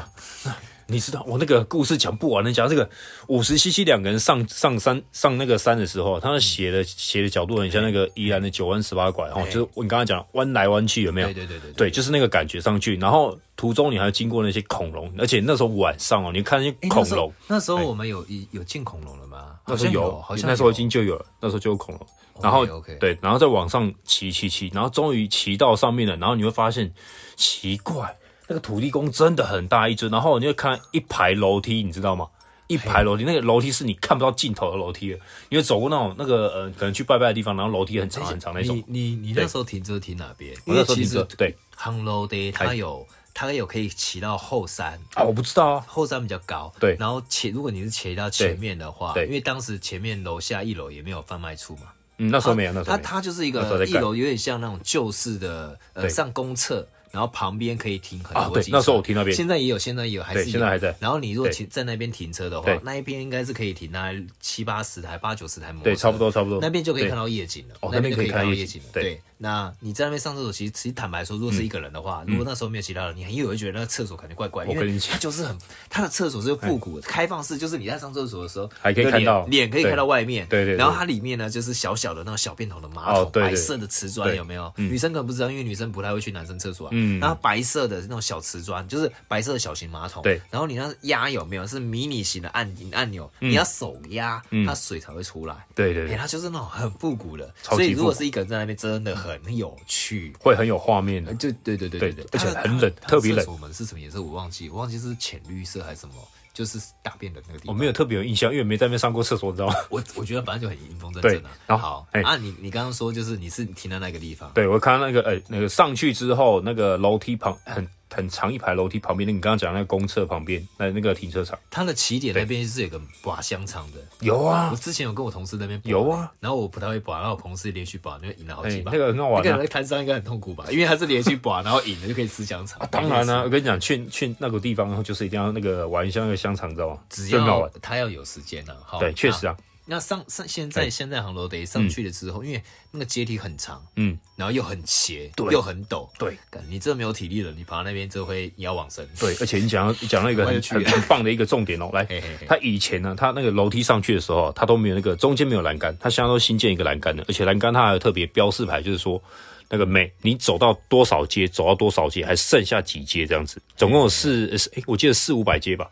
你知道我那个故事讲不完的，讲这个五十 cc 两个人上上山上那个山的时候，他写的写的角度很像那个宜兰的九弯十八拐哦，就是你刚才讲弯来弯去有没有？对对对对，对，就是那个感觉上去，然后途中你还要经过那些恐龙，而且那时候晚上哦，你看那些恐龙，那时候我们有有进恐龙了吗？那时候有，好像那时候已经就有了，那时候就有恐龙。然后 okay. 对，然后再往上骑骑骑，然后终于骑到上面了。然后你会发现奇怪，那个土地公真的很大一尊。然后你会看一排楼梯，你知道吗？一排楼梯，那个楼梯是你看不到尽头的楼梯了。你会走过那种那个呃，可能去拜拜的地方，然后楼梯很长很长那种。你你你那时候停车停哪边？我那时候停车对。夯楼的它有它有可以骑到后山啊，我不知道啊，后山比较高。对，然后前如果你是骑到前面的话，对，因为当时前面楼下一楼也没有贩卖处嘛。嗯，那时候没有，那时候它它就是一个一楼，有点像那种旧式的呃上公厕。然后旁边可以停很多机车，那时候我停那边，现在也有，现在也有，还是现在还在。然后你如果停在那边停车的话，那一边应该是可以停那七八十台、八九十台摩托车，对，差不多差不多。那边就可以看到夜景了，那边可以看到夜景了。对，那你在那边上厕所，其实其实坦白说，如果是一个人的话，如果那时候没有其他人，你很有会觉得那个厕所肯定怪怪，因为它就是很，它的厕所是复古的开放式，就是你在上厕所的时候还可以看到脸，可以看到外面，对对。然后它里面呢，就是小小的那种小便桶的马桶，白色的瓷砖有没有？女生可能不知道，因为女生不太会去男生厕所啊。嗯。然后白色。的那种小瓷砖，就是白色的小型马桶。对，然后你那压有没有是迷你型的按按钮？你要手压，它水才会出来。对对，它就是那种很复古的。所以如果是一个人在那边，真的很有趣，会很有画面的。就对对对对对，而且很冷，特别冷。我们是什么颜色？我忘记，我忘记是浅绿色还是什么。就是大便的那个地方，我没有特别有印象，因为没在那边上过厕所，你知道吗？我我觉得反正就很阴风阵阵的。然后好，啊，你你刚刚说就是你是停在那个地方，对我看到那个呃那个上去之后，那个楼梯旁很很长一排楼梯旁边，那你刚刚讲那个公厕旁边那那个停车场，它的起点那边是有个拔香肠的，有啊，我之前有跟我同事那边有啊，然后我不太会拔，然后我同事连续拔，那个赢了好几把，那个很好玩，那个摊商应该很痛苦吧？因为他是连续拔，(laughs) 然后赢了就可以吃香肠。当然了，我跟你讲，去去那个地方，然后就是一定要那个玩一下那个香肠，知道吗？只要他要有时间呢，对，确实啊。那上上现在现在航楼得上去了之后，因为那个阶梯很长，嗯，然后又很斜，对，又很陡，对，你这没有体力了，你爬到那边就会腰往生。对，而且你讲你讲到一个很很 (laughs) 很棒的一个重点哦，来，他以前呢，他那个楼梯上去的时候，他都没有那个中间没有栏杆，他现在都新建一个栏杆的，而且栏杆它还有特别标示牌，就是说那个每你走到多少阶，走到多少阶，还剩下几阶这样子，总共有四，哎，我记得四五百阶吧。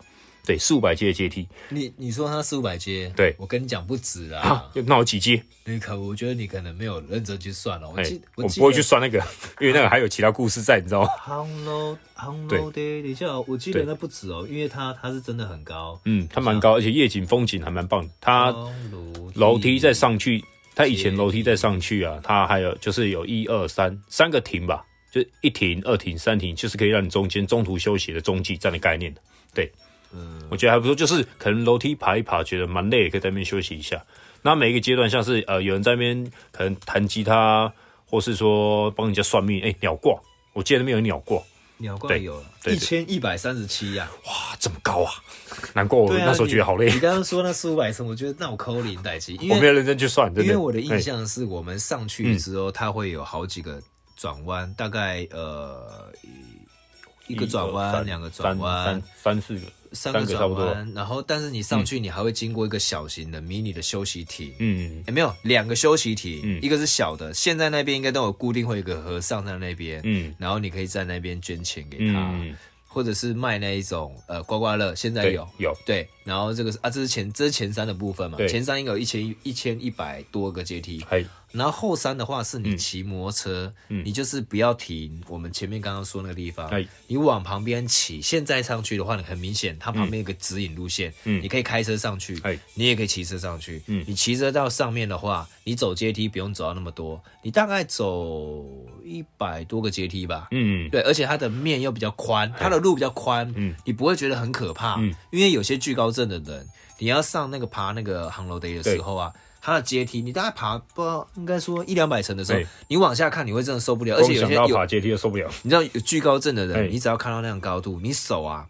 对，四五百阶的阶梯。你你说它四五百阶？对，我跟你讲不止啊。那有几阶？你可我觉得你可能没有认真去算了。我记，我不会去算那个，(laughs) 因为那个还有其他故事在，你知道吗？航楼航楼的，等一下，我记得那不止哦，因为它它是真的很高。嗯，它蛮高，而且夜景风景还蛮棒的。它楼梯再上去，它以前楼梯再上去啊，它还有就是有一二三三个亭吧，就一亭、二亭、三亭，就是可以让你中间中途休息的中继站的概念的。对。嗯，我觉得还不错，就是可能楼梯爬一爬，觉得蛮累，可以在那边休息一下。那每一个阶段，像是呃，有人在那边可能弹吉他，或是说帮人家算命，哎、欸，鸟卦，我记得那边有鸟卦，鸟卦有一千一百三十七呀，哇，这么高啊！难怪我那时候觉得好累。你刚刚说那四五百层，我觉得那我扣零代机，我没有认真去算，因为我的印象是我们上去的时候，它会有好几个转弯，大概呃一个转弯，两个转弯，三三四个。三个转弯，然后但是你上去，你还会经过一个小型的迷你的休息亭，嗯，有没有两个休息亭，嗯，一个是小的，现在那边应该都有固定会有一个和尚在那边，嗯，然后你可以在那边捐钱给他，嗯，或者是卖那一种呃刮刮乐，现在有。有。对，然后这个是啊，这是前这是前山的部分嘛，前山应该有一千一千一百多个阶梯，然后后山的话是你骑摩托车，嗯，你就是不要停。我们前面刚刚说那个地方，哎，你往旁边骑。现在上去的话，你很明显，它旁边有个指引路线，嗯，你可以开车上去，哎，你也可以骑车上去，嗯，你骑车到上面的话，你走阶梯不用走到那么多，你大概走一百多个阶梯吧，嗯，对，而且它的面又比较宽，它的路比较宽，嗯，你不会觉得很可怕，嗯，因为有些巨高症的人，你要上那个爬那个航楼的时候啊。它的阶梯，你大概爬不知道应该说一两百层的时候，你往下看，你会真的受不了。而且有些有爬阶梯都受不了。你知道有惧高症的人，你只要看到那样高度，你手啊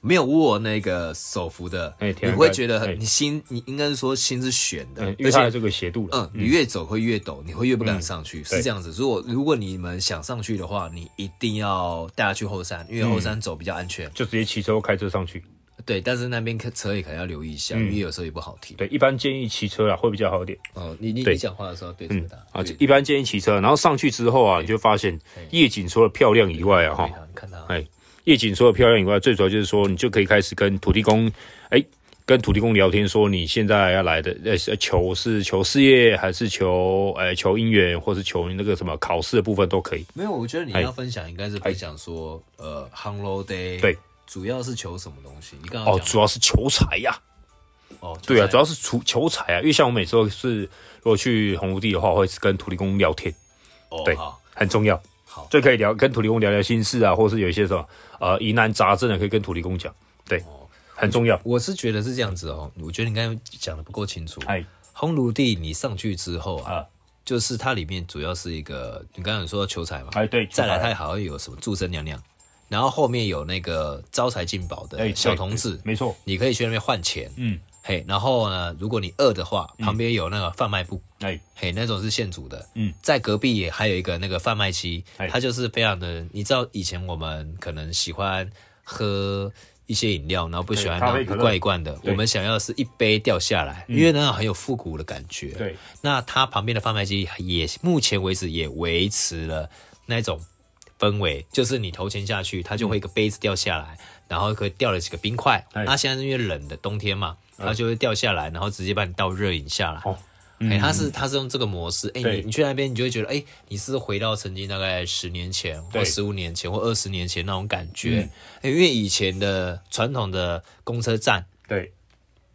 没有握那个手扶的，你会觉得你心，你应该是说心是悬的，因为它的这个斜度。嗯，你越走会越陡，你会越不敢上去，是这样子。如果如果你们想上去的话，你一定要带他去后山，因为后山走比较安全，就直接骑车或开车上去。对，但是那边车也可能要留意一下，因为有时候也不好停。对，一般建议骑车啊，会比较好一点。哦，你你你讲话的时候对这么大啊，一般建议骑车，然后上去之后啊，你就发现夜景除了漂亮以外啊，哈，看到，哎，夜景除了漂亮以外，最主要就是说，你就可以开始跟土地公，哎，跟土地公聊天，说你现在要来的呃求是求事业还是求呃求姻缘，或是求那个什么考试的部分都可以。没有，我觉得你要分享应该是分享说呃 Hello Day 对，主要是求什么东西？你刚刚哦，主要是求财呀。哦，对啊，主要是求求财啊，因为像我每次都是如果去红炉地的话，我会跟土地公聊天。哦，对，很重要。好，就可以聊跟土地公聊聊心事啊，或是有一些什么呃疑难杂症的，可以跟土地公讲。对。哦很重要，我是觉得是这样子哦。我觉得你刚才讲的不够清楚。哎，红炉地你上去之后啊，就是它里面主要是一个，你刚刚有说求财嘛？哎，对。再来，它好像有什么祝生娘娘，然后后面有那个招财进宝的小童子，没错，你可以去那边换钱。嗯，嘿，然后呢，如果你饿的话，旁边有那个贩卖部，哎，嘿，那种是现煮的。嗯，在隔壁也还有一个那个贩卖机，它就是非常的，你知道以前我们可能喜欢喝。一些饮料，然后不喜欢那一罐一罐的。我们想要的是一杯掉下来，因为那样很有复古的感觉。对，那它旁边的贩卖机也目前为止也维持了那种氛围，就是你投钱下去，它就会一个杯子掉下来，然后可以掉了几个冰块。那现在是因为冷的冬天嘛，它就会掉下来，然后直接把你倒热饮下来。哎，他是他是用这个模式，哎，你你去那边，你就会觉得，哎，你是回到曾经大概十年前或十五年前或二十年前那种感觉，因为以前的传统的公车站，对，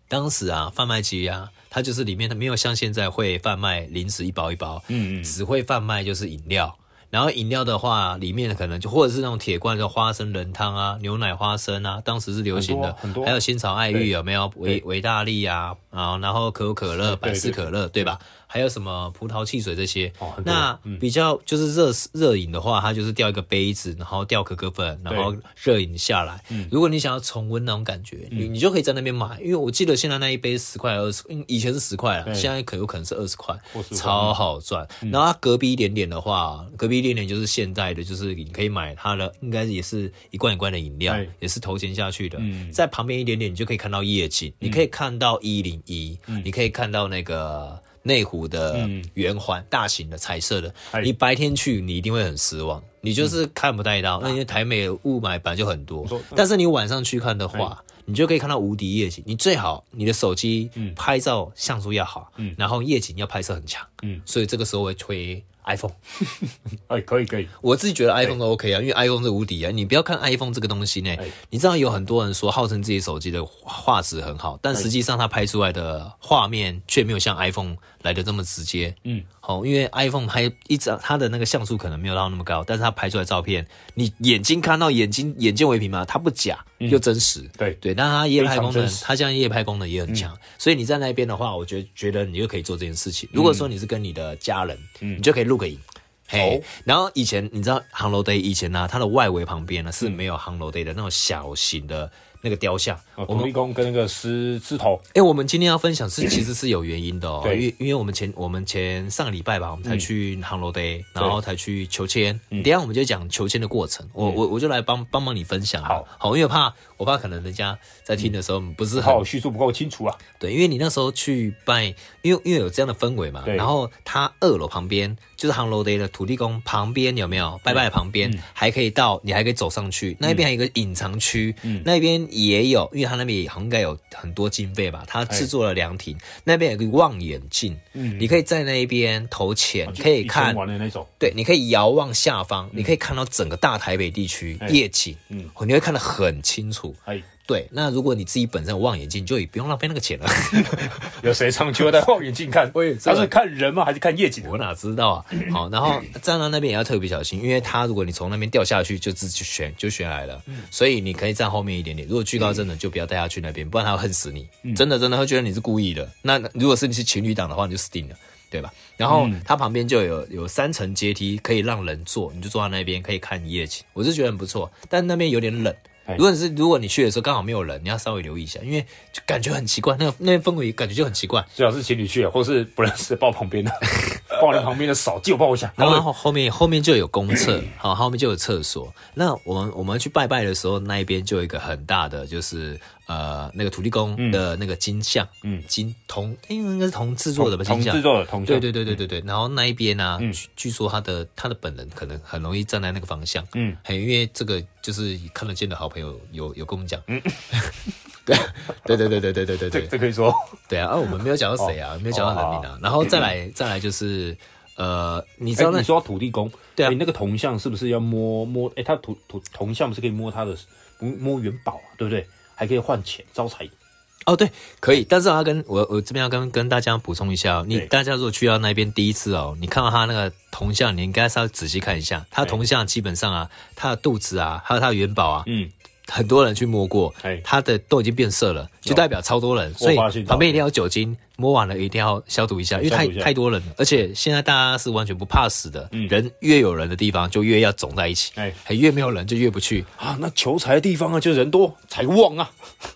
当时啊，贩卖机啊，它就是里面它没有像现在会贩卖零食一包一包，嗯嗯，只会贩卖就是饮料。然后饮料的话，里面可能就或者是那种铁罐的花生仁汤啊、牛奶花生啊，当时是流行的，很多，还有仙草爱玉有没有？维维大利啊，啊，然后可口可乐、百事可乐，对吧？还有什么葡萄汽水这些？那比较就是热热饮的话，它就是掉一个杯子，然后掉可可粉，然后热饮下来。如果你想要重温那种感觉，你你就可以在那边买，因为我记得现在那一杯十块二十，以前是十块啊，现在可有可能是二十块，超好赚。然后它隔壁一点点的话，隔壁一点点就是现在的，就是你可以买它的，应该也是一罐一罐的饮料，也是投钱下去的。在旁边一点点，你就可以看到夜景，你可以看到一零一，你可以看到那个。内湖的圆环，大型的彩色的，你白天去你一定会很失望，你就是看不太到，那因为台美的雾霾本来就很多，但是你晚上去看的话，你就可以看到无敌夜景。你最好你的手机拍照像素要好，然后夜景要拍摄很强，嗯。所以这个时候会推。iPhone，(laughs) 哎，可以可以，我自己觉得 iPhone 都 OK 啊，因为 iPhone 是无敌啊。你不要看 iPhone 这个东西呢，你知道有很多人说号称自己手机的画质很好，但实际上它拍出来的画面却没有像 iPhone 来的这么直接。嗯，好，因为 iPhone 拍一张它的那个像素可能没有到那么高，但是它拍出来照片，你眼睛看到眼睛眼见为凭嘛，它不假又真实。对对，但它夜拍功能，它现在夜拍功能也很强，所以你在那边的话，我觉得觉得你就可以做这件事情。如果说你是跟你的家人，你就可以录个影。嘿，然后以前你知道 Hello Day 以前呢，它的外围旁边呢是没有 Hello Day 的那种小型的。那个雕像，土地公跟那个狮狮头。哎，我们今天要分享是 (coughs) 其实是有原因的哦，因为因为我们前我们前上个礼拜吧，我们才去 Hello Day，然后才去求签。等下我们就讲求签的过程，我我我就来帮帮忙你分享。好，好，因为怕我怕可能人家在听的时候不是很叙述不够清楚啊。对，因为你那时候去拜，因为因为有这样的氛围嘛，然后它二楼旁边就是 Hello Day 的土地公旁边有没有？拜拜的旁边还可以到，你还可以走上去，那边还有一个隐藏区，那边。也有，因为他那边也应该有很多经费吧，他制作了凉亭，那边有个望远镜，嗯，你可以在那边投钱，可以看，对，你可以遥望下方，你可以看到整个大台北地区夜景，嗯，你会看得很清楚，对，那如果你自己本身有望远镜，就也不用浪费那个钱了。(laughs) 有谁上去会戴望远镜看？(laughs) 我也他是看人吗？还是看夜景？我哪知道啊？(laughs) 好，然后站到那边也要特别小心，因为他如果你从那边掉下去，就自己悬就悬崖了。所以你可以站后面一点点。如果惧高症的，就不要带他去那边，不然他会恨死你。真的真的会觉得你是故意的。那如果是你是情侣档的话，你就死定了，对吧？然后它旁边就有有三层阶梯可以让人坐，你就坐在那边可以看夜景。我是觉得很不错，但那边有点冷。如果你是如果你去的时候刚好没有人，你要稍微留意一下，因为就感觉很奇怪，那个那边氛围感觉就很奇怪。最好是情侣去，或是不认识 (laughs) 抱旁边的。抱你旁边的手，借我抱一下。然后后面后面就有公厕，(coughs) 好，后面就有厕所。那我们我们去拜拜的时候，那一边就有一个很大的，就是呃那个土地公的那个金像，嗯，金铜，应该是铜制作的吧？金像？制作的铜像。对对对对对对。然后那一边呢，据说他的他的本人可能很容易站在那个方向，嗯，很因为这个就是看得见的好朋友有有跟我们讲，嗯。对对对对对对对对。对，这可以说。对啊，啊，我们没有讲到谁啊，没有讲到人名啊，然后再来再来就是呃，你知道那你说土地公，对啊，你那个铜像是不是要摸摸？哎，他土土铜像不是可以摸他的摸元宝啊，对不对？还可以换钱招财。哦，对，可以，但是我要跟我我这边要跟跟大家补充一下，你大家如果去到那边第一次哦，你看到他那个铜像，你应该稍微仔细看一下，他铜像基本上啊，他的肚子啊，还有他的元宝啊，嗯。很多人去摸过，他的都已经变色了，就代表超多人，所以旁边一定要有酒精。摸完了一定要消毒一下，因为太太多人了，而且现在大家是完全不怕死的，嗯、人越有人的地方就越要总在一起，哎，还越没有人就越不去啊。那求财的地方啊，就人多财旺啊，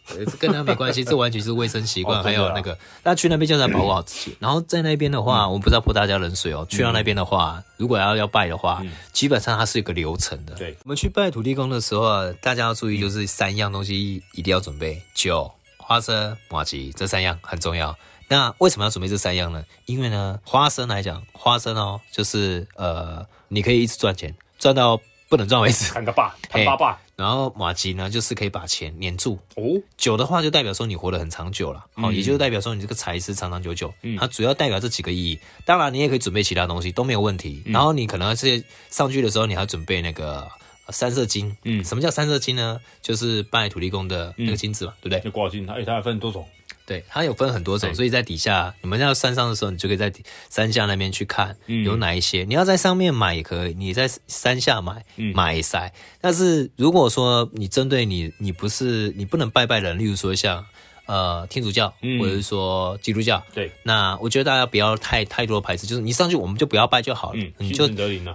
这跟他没关系，(laughs) 这完全是卫生习惯，还有那个，那去那边就是要保护好自己。然后在那边的话，我们不是要泼大家冷水哦。去到那边的话，如果要要拜的话，基本上它是一个流程的。对，我们去拜土地公的时候啊，大家要注意，就是三样东西一定要准备：酒、花生、麻吉，这三样很重要。那为什么要准备这三样呢？因为呢，花生来讲，花生哦，就是呃，你可以一直赚钱，赚到不能赚为止，看个爸，(laughs) 看爸爸。然后马吉呢，就是可以把钱黏住。哦，久的话就代表说你活得很长久了，好、嗯，也就是代表说你这个财是长长久久。嗯，它主要代表这几个意义。当然，你也可以准备其他东西都没有问题。嗯、然后你可能是上去的时候，你还准备那个三色金。嗯，什么叫三色金呢？就是拜土地公的那个金子嘛，嗯、对不对？就挂金，它哎，它还分多种。对，它有分很多种，所以在底下，你们要山上的时候，你就可以在山下那边去看有哪一些。嗯、你要在上面买也可以，你在山下买买一塞。但是如果说你针对你，你不是你不能拜拜人，例如说像。呃，天主教或者是说基督教，嗯、对，那我觉得大家不要太太多排斥，就是你上去我们就不要拜就好了，嗯、你就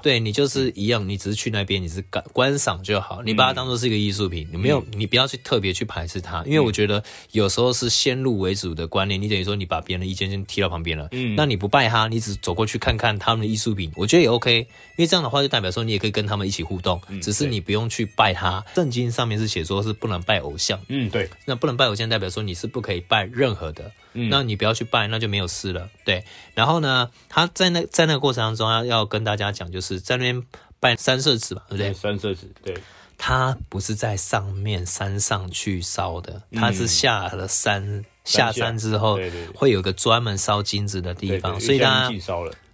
对你就是一样，你只是去那边，你是观观赏就好，你把它当做是一个艺术品，你没有，你不要去特别去排斥它，因为我觉得有时候是先入为主的观念，你等于说你把别人的意见先踢到旁边了，嗯，那你不拜他，你只走过去看看他们的艺术品，我觉得也 OK，因为这样的话就代表说你也可以跟他们一起互动，只是你不用去拜他。圣经上面是写说是不能拜偶像，嗯，对，那不能拜偶像代表说你。是不可以拜任何的，嗯，那你不要去拜，那就没有事了。对，然后呢，他在那在那个过程当中要要跟大家讲，就是在那边拜三色纸嘛，对不对？三色纸，对，他不是在上面山上去烧的，他是下了山，下山之后，会有个专门烧金子的地方，所以他。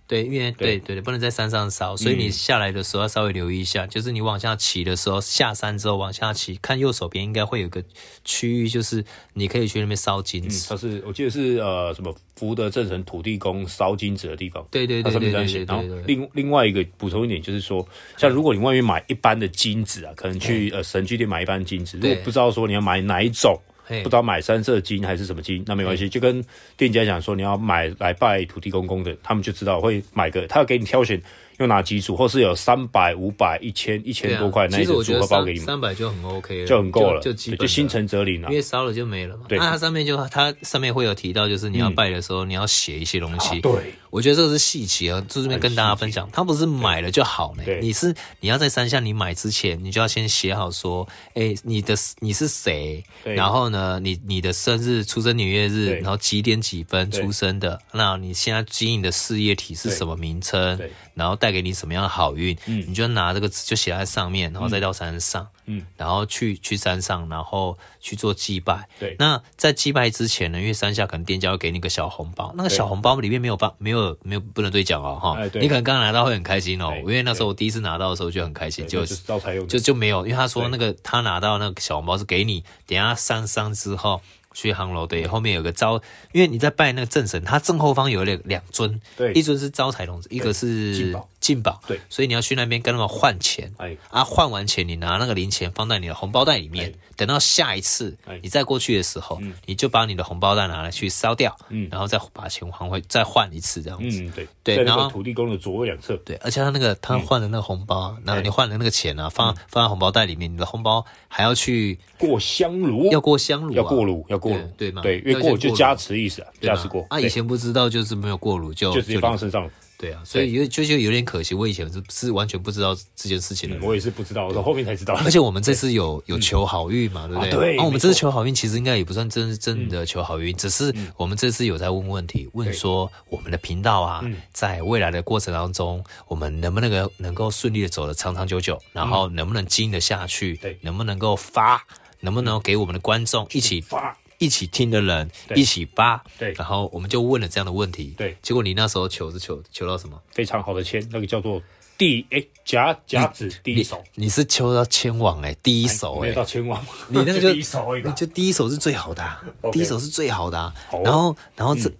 对，因为对对对，不能在山上烧，所以你下来的时候要稍微留意一下，嗯、就是你往下骑的时候，下山之后往下骑，看右手边应该会有个区域，就是你可以去那边烧金子。它是我记得是呃什么福德正神土地公烧金子的地方。对对对对对对，对，对，对。然后另另外一个补充一点就是说，像如果你外面买一般的金子啊，可能去呃神具店买一般金子，如果不知道说你要买哪一种。不知道买三色金还是什么金，那没关系，就跟店家讲说你要买来拜土地公公的，他们就知道会买个，他要给你挑选。用哪几组，或是有三百、五百、一千、一千多块那一组组合包给你们，三百就很 OK 了，就很够了，就就就心诚则灵了，因为烧了就没了嘛。对，那它上面就它上面会有提到，就是你要拜的时候，你要写一些东西。对，我觉得这个是细节啊，就这边跟大家分享。他不是买了就好呢，你是你要在山下你买之前，你就要先写好说，哎，你的你是谁？然后呢，你你的生日、出生年月日，然后几点几分出生的？那你现在经营的事业体是什么名称？然后带给你什么样的好运？嗯，你就拿这个纸就写在上面，然后再到山上，嗯，然后去去山上，然后去做祭拜。对，那在祭拜之前呢，因为山下可能店家会给你个小红包，那个小红包里面没有包，没有没有不能对讲哦，哈，你可能刚刚拿到会很开心哦，因为那时候我第一次拿到的时候就很开心，就就就没有，因为他说那个他拿到那个小红包是给你，等下上山之后。去航楼对，后面有个招，因为你在拜那个正神，他正后方有两两尊，对，一尊是招财童子，一个是进宝，对，所以你要去那边跟他们换钱，哎，啊，换完钱你拿那个零钱放在你的红包袋里面，等到下一次你再过去的时候，你就把你的红包袋拿来去烧掉，嗯，然后再把钱还回，再换一次这样子，嗯，对，对，然后土地公的左右两侧，对，而且他那个他换的那个红包，然后你换的那个钱啊，放放在红包袋里面，你的红包还要去过香炉，要过香炉，要过炉，要过。炉。对吗？对，因为过就加持意思啊，加持过。啊，以前不知道，就是没有过炉就就直接放在身上。对啊，所以有就就有点可惜，我以前是是完全不知道这件事情的。我也是不知道，我到后面才知道。(laughs) 而且我们这次有有求好运嘛，对不对？对。然后我们这次求好运，其实应该也不算真真的求好运，只是我们这次有在问问题，问说我们的频道啊，在未来的过程当中，我们能不能够能够顺利的走得长长久久，然后能不能经营得下去？对，能不能够发？能不能给我们的观众一起发？一起听的人一起扒，对，然后我们就问了这样的问题，对，结果你那时候求是求求到什么？非常好的签，那个叫做第哎甲甲子第一手，你是求到签王哎，第一手哎，到签王，你那个 (laughs) 就第一手，就第一手是最好的，第一手是最好的。然后然后这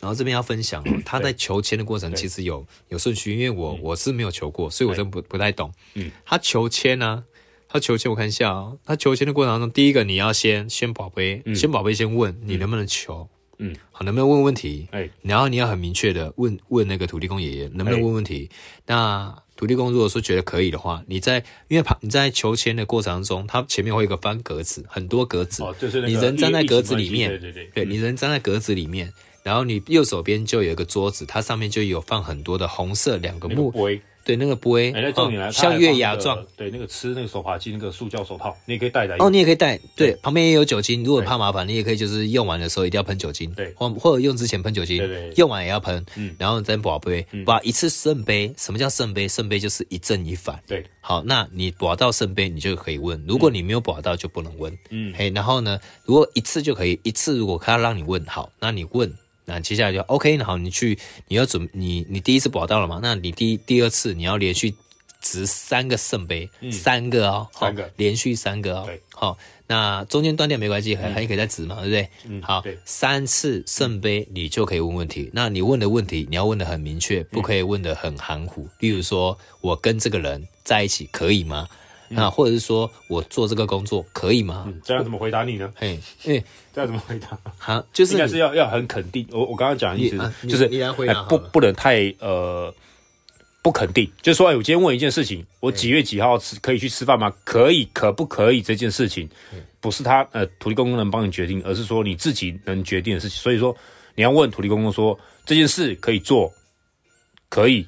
然后这边要分享，他在求签的过程其实有有顺序，因为我我是没有求过，所以我真不不太懂。嗯，他求签呢。他求签，我看一下啊。他求签的过程当中，第一个你要先先宝贝，嗯、先宝贝先问你能不能求，嗯，好，能不能问问题？哎，然后你要很明确的问问那个土地公爷爷能不能问问题。哎、那土地公如果说觉得可以的话，你在因为旁你在求签的过程当中，他前面会有一个翻格子，很多格子，哦，就是你人站在格子里面，对对对，对你人站在格子里面，然后你右手边就有一个桌子，它上面就有放很多的红色两个木。对，那个杯，哎，那重点来，像月牙状。对，那个吃那个手帕机那个塑胶手套，你也可以带来。哦，你也可以带。对，旁边也有酒精，如果怕麻烦，你也可以就是用完的时候一定要喷酒精。对，或或者用之前喷酒精，用完也要喷。嗯，然后再保杯，把一次圣杯。什么叫圣杯？圣杯就是一正一反。对，好，那你保到圣杯，你就可以问。如果你没有保到，就不能问。嗯，嘿，然后呢，如果一次就可以，一次如果他让你问，好，那你问。那接下来就 OK，然后你去，你要准你你第一次保到了嘛？那你第第二次你要连续值三个圣杯，嗯、三个哦，三个连续三个哦，对，好，那中间断掉没关系，还、可以再值嘛，对不对？嗯，好，对三次圣杯你就可以问问题。那你问的问题你要问的很明确，不可以问的很含糊。例如说我跟这个人在一起可以吗？那或者是说我做这个工作可以吗？这样怎么回答你呢？嘿，哎，(laughs) 这样怎么回答？(laughs) 好，就是应该是要要很肯定。我我刚刚讲的意思就是，你来回答，不不能太呃不肯定。就是说，哎，我今天问一件事情，我几月几号吃可以去吃饭吗？可以，可不可以？这件事情不是他呃土地公公能帮你决定，而是说你自己能决定的事情。所以说，你要问土地公公说这件事可以做，可以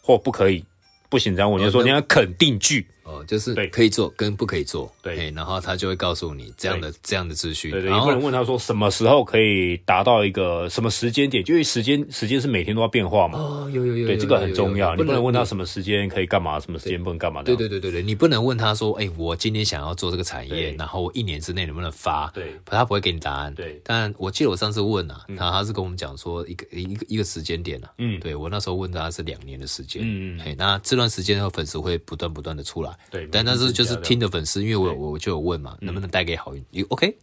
或不可以，不行这样问，你就说你要肯定句。哦，就是可以做跟不可以做，对，然后他就会告诉你这样的这样的秩序。对对，你不能问他说什么时候可以达到一个什么时间点，因为时间时间是每天都要变化嘛。哦，有有有，对，这个很重要。你不能问他什么时间可以干嘛，什么时间不能干嘛。对对对对对，你不能问他说，哎，我今天想要做这个产业，然后我一年之内能不能发？对，他不会给你答案。对，但我记得我上次问啊，他他是跟我们讲说一个一个一个时间点啊。嗯，对我那时候问他是两年的时间。嗯嗯，那这段时间的粉丝会不断不断的出来。对，但那是。就是听的粉丝，因为我我就有问嘛，能不能带给好运？你 OK？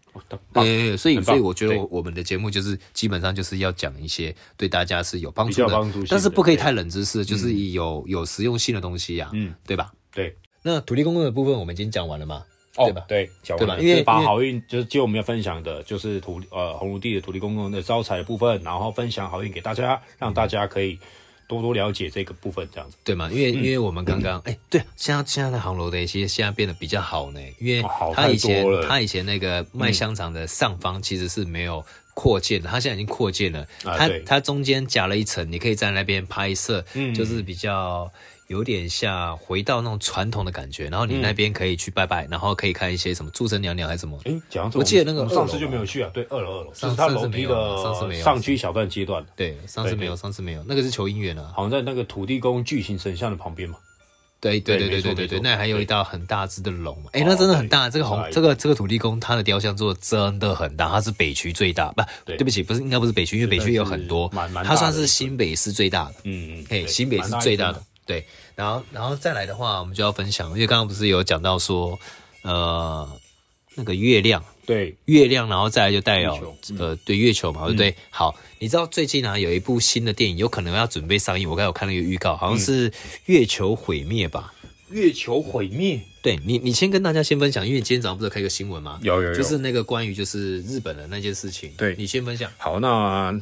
对，所以所以我觉得我们的节目就是基本上就是要讲一些对大家是有帮助的，但是不可以太冷知识，就是有有实用性的东西呀，嗯，对吧？对。那土地公公的部分我们已经讲完了吗？对吧？对，讲完了。因为把好运就是就我们要分享的，就是土呃红炉地的土地公公的招财的部分，然后分享好运给大家，让大家可以。多多了解这个部分，这样子。对吗？因为因为我们刚刚哎，对，现在现在的航楼的一些现在变得比较好呢，因为他以前他以前那个卖香肠的上方其实是没有扩建的，他现在已经扩建了，他他中间夹了一层，你可以在那边拍摄，就是比较。有点像回到那种传统的感觉，然后你那边可以去拜拜，然后可以看一些什么祝生娘娘还是什么？哎，讲我记得那个上次就没有去啊。对，二楼二楼，上次楼梯的上次没有上区小段阶段。对，上次没有，上次没有，那个是求姻缘啊，好像在那个土地公巨型神像的旁边嘛。对对对对对对对，那还有一道很大只的龙，哎，那真的很大。这个红这个这个土地公他的雕像做的真的很大，他是北区最大，不，对不起，不是应该不是北区，因为北区有很多，他算是新北市最大的。嗯嗯，嘿，新北市最大的。对，然后，然后再来的话，我们就要分享，因为刚刚不是有讲到说，呃，那个月亮，对，月亮，然后再来就带有，呃，对，月球嘛，对不对？好，你知道最近呢有一部新的电影，有可能要准备上映，我刚才有看了一个预告，好像是《月球毁灭》吧？月球毁灭？对你，你先跟大家先分享，因为今天早上不是开个新闻吗？有有有，就是那个关于就是日本的那件事情，对，你先分享。好，那。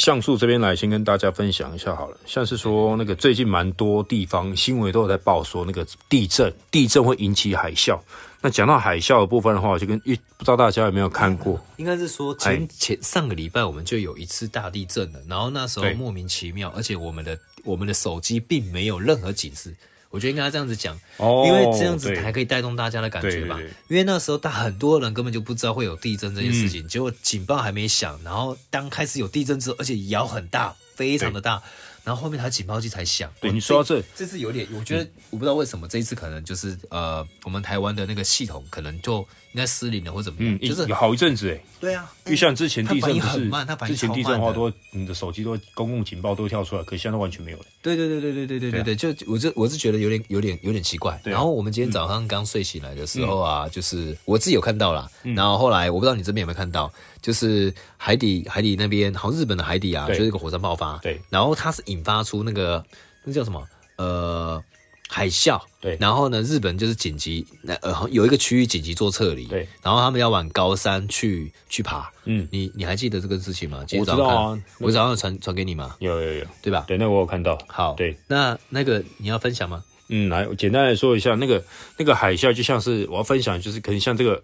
像素这边来先跟大家分享一下好了，像是说那个最近蛮多地方新闻都有在报说那个地震，地震会引起海啸。那讲到海啸的部分的话，我就跟一不知道大家有没有看过？应该是说前前上个礼拜我们就有一次大地震了，然后那时候莫名其妙，而且我们的我们的手机并没有任何警示。我觉得应该这样子讲，哦，因为这样子才可以带动大家的感觉吧。因为那时候大很多人根本就不知道会有地震这件事情，嗯、结果警报还没响，然后当开始有地震之后，而且摇很大，非常的大。然后后面他警报器才响。对，你说到这，这次有点，我觉得、嗯、我不知道为什么这一次可能就是呃，我们台湾的那个系统可能就应该失灵了或怎么样，嗯、就是有好一阵子哎。对啊，因为像之前地震不是，很慢，它反应之前地震的话都你的手机都公共警报都会跳出来，可是现在都完全没有了。对对对对对对对对对，就我这我是觉得有点有点有点奇怪。然后我们今天早上刚睡醒来的时候啊，就是我自己有看到啦，然后后来我不知道你这边有没有看到。就是海底，海底那边，好像日本的海底啊，就是一个火山爆发。对，然后它是引发出那个那叫什么？呃，海啸。对，然后呢，日本就是紧急，那呃有一个区域紧急做撤离。对，然后他们要往高山去去爬。嗯，你你还记得这个事情吗？今天早上看，我知道啊，我早上传传给你吗？有有有，对吧？对，那我有看到。好，对，那那个你要分享吗？嗯，来，我简单来说一下，那个那个海啸就像是我要分享，就是可能像这个。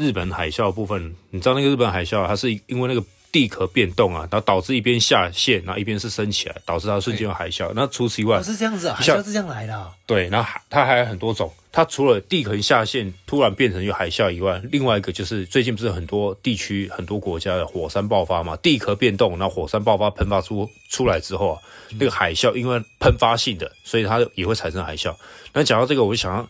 日本海啸的部分，你知道那个日本海啸，它是因为那个地壳变动啊，然后导致一边下陷，然后一边是升起来，导致它瞬间有海啸。那除此以外，哦，是这样子啊，海啸是这样来的啊。对，然后它还有很多种，它除了地壳下陷突然变成有海啸以外，另外一个就是最近不是很多地区很多国家的火山爆发嘛，地壳变动，然后火山爆发喷发出出来之后啊，那个海啸因为喷发性的，所以它也会产生海啸。那讲到这个，我就想要。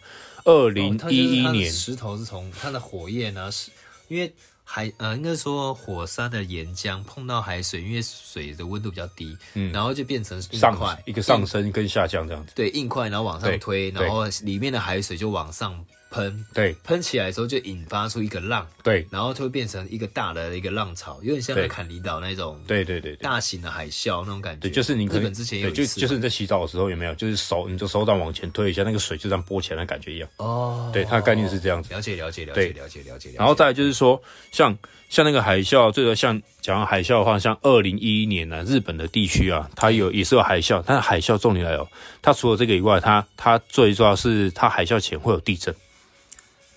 二零一一年，石头是从它的火焰呢，是因为海呃，应该说火山的岩浆碰到海水，因为水的温度比较低，嗯，然后就变成硬块，一个上升跟下降这样子，对，硬块然后往上推，然后里面的海水就往上。喷，对，喷起来的时候就引发出一个浪，对，然后就会变成一个大的一个浪潮，有点像在坎尼岛那种，对对对，大型的海啸那种感觉。对，就是你可日本之前有就就是你在洗澡的时候有没有，就是手你就手掌往前推一下，那个水就这样波起来的感觉一样。哦，对，它的概念是这样子。了解了解了解了解了解。然后再来就是说，像像那个海啸，最多像讲海啸的话，像二零一一年呢，日本的地区啊，它有也是有海啸，但是海啸重点来哦，它除了这个以外，它它最重要是它海啸前会有地震。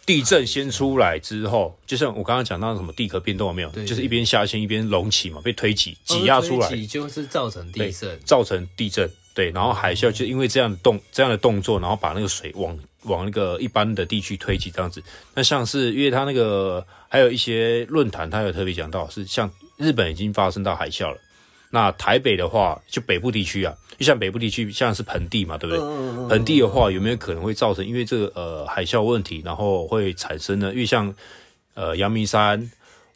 地震先出来之后，就像我刚刚讲到什么地壳变动有没有？对，就是一边下陷一边隆起嘛，被推挤挤压出来，就是造成地震，造成地震。对，然后海啸就因为这样的动这样的动作，然后把那个水往往那个一般的地区推挤这样子。那像是因为它那个还有一些论坛，它有特别讲到是像日本已经发生到海啸了。那台北的话，就北部地区啊，就像北部地区，像是盆地嘛，对不对？盆地的话，有没有可能会造成因为这个呃海啸问题，然后会产生呢？因为像呃阳明山，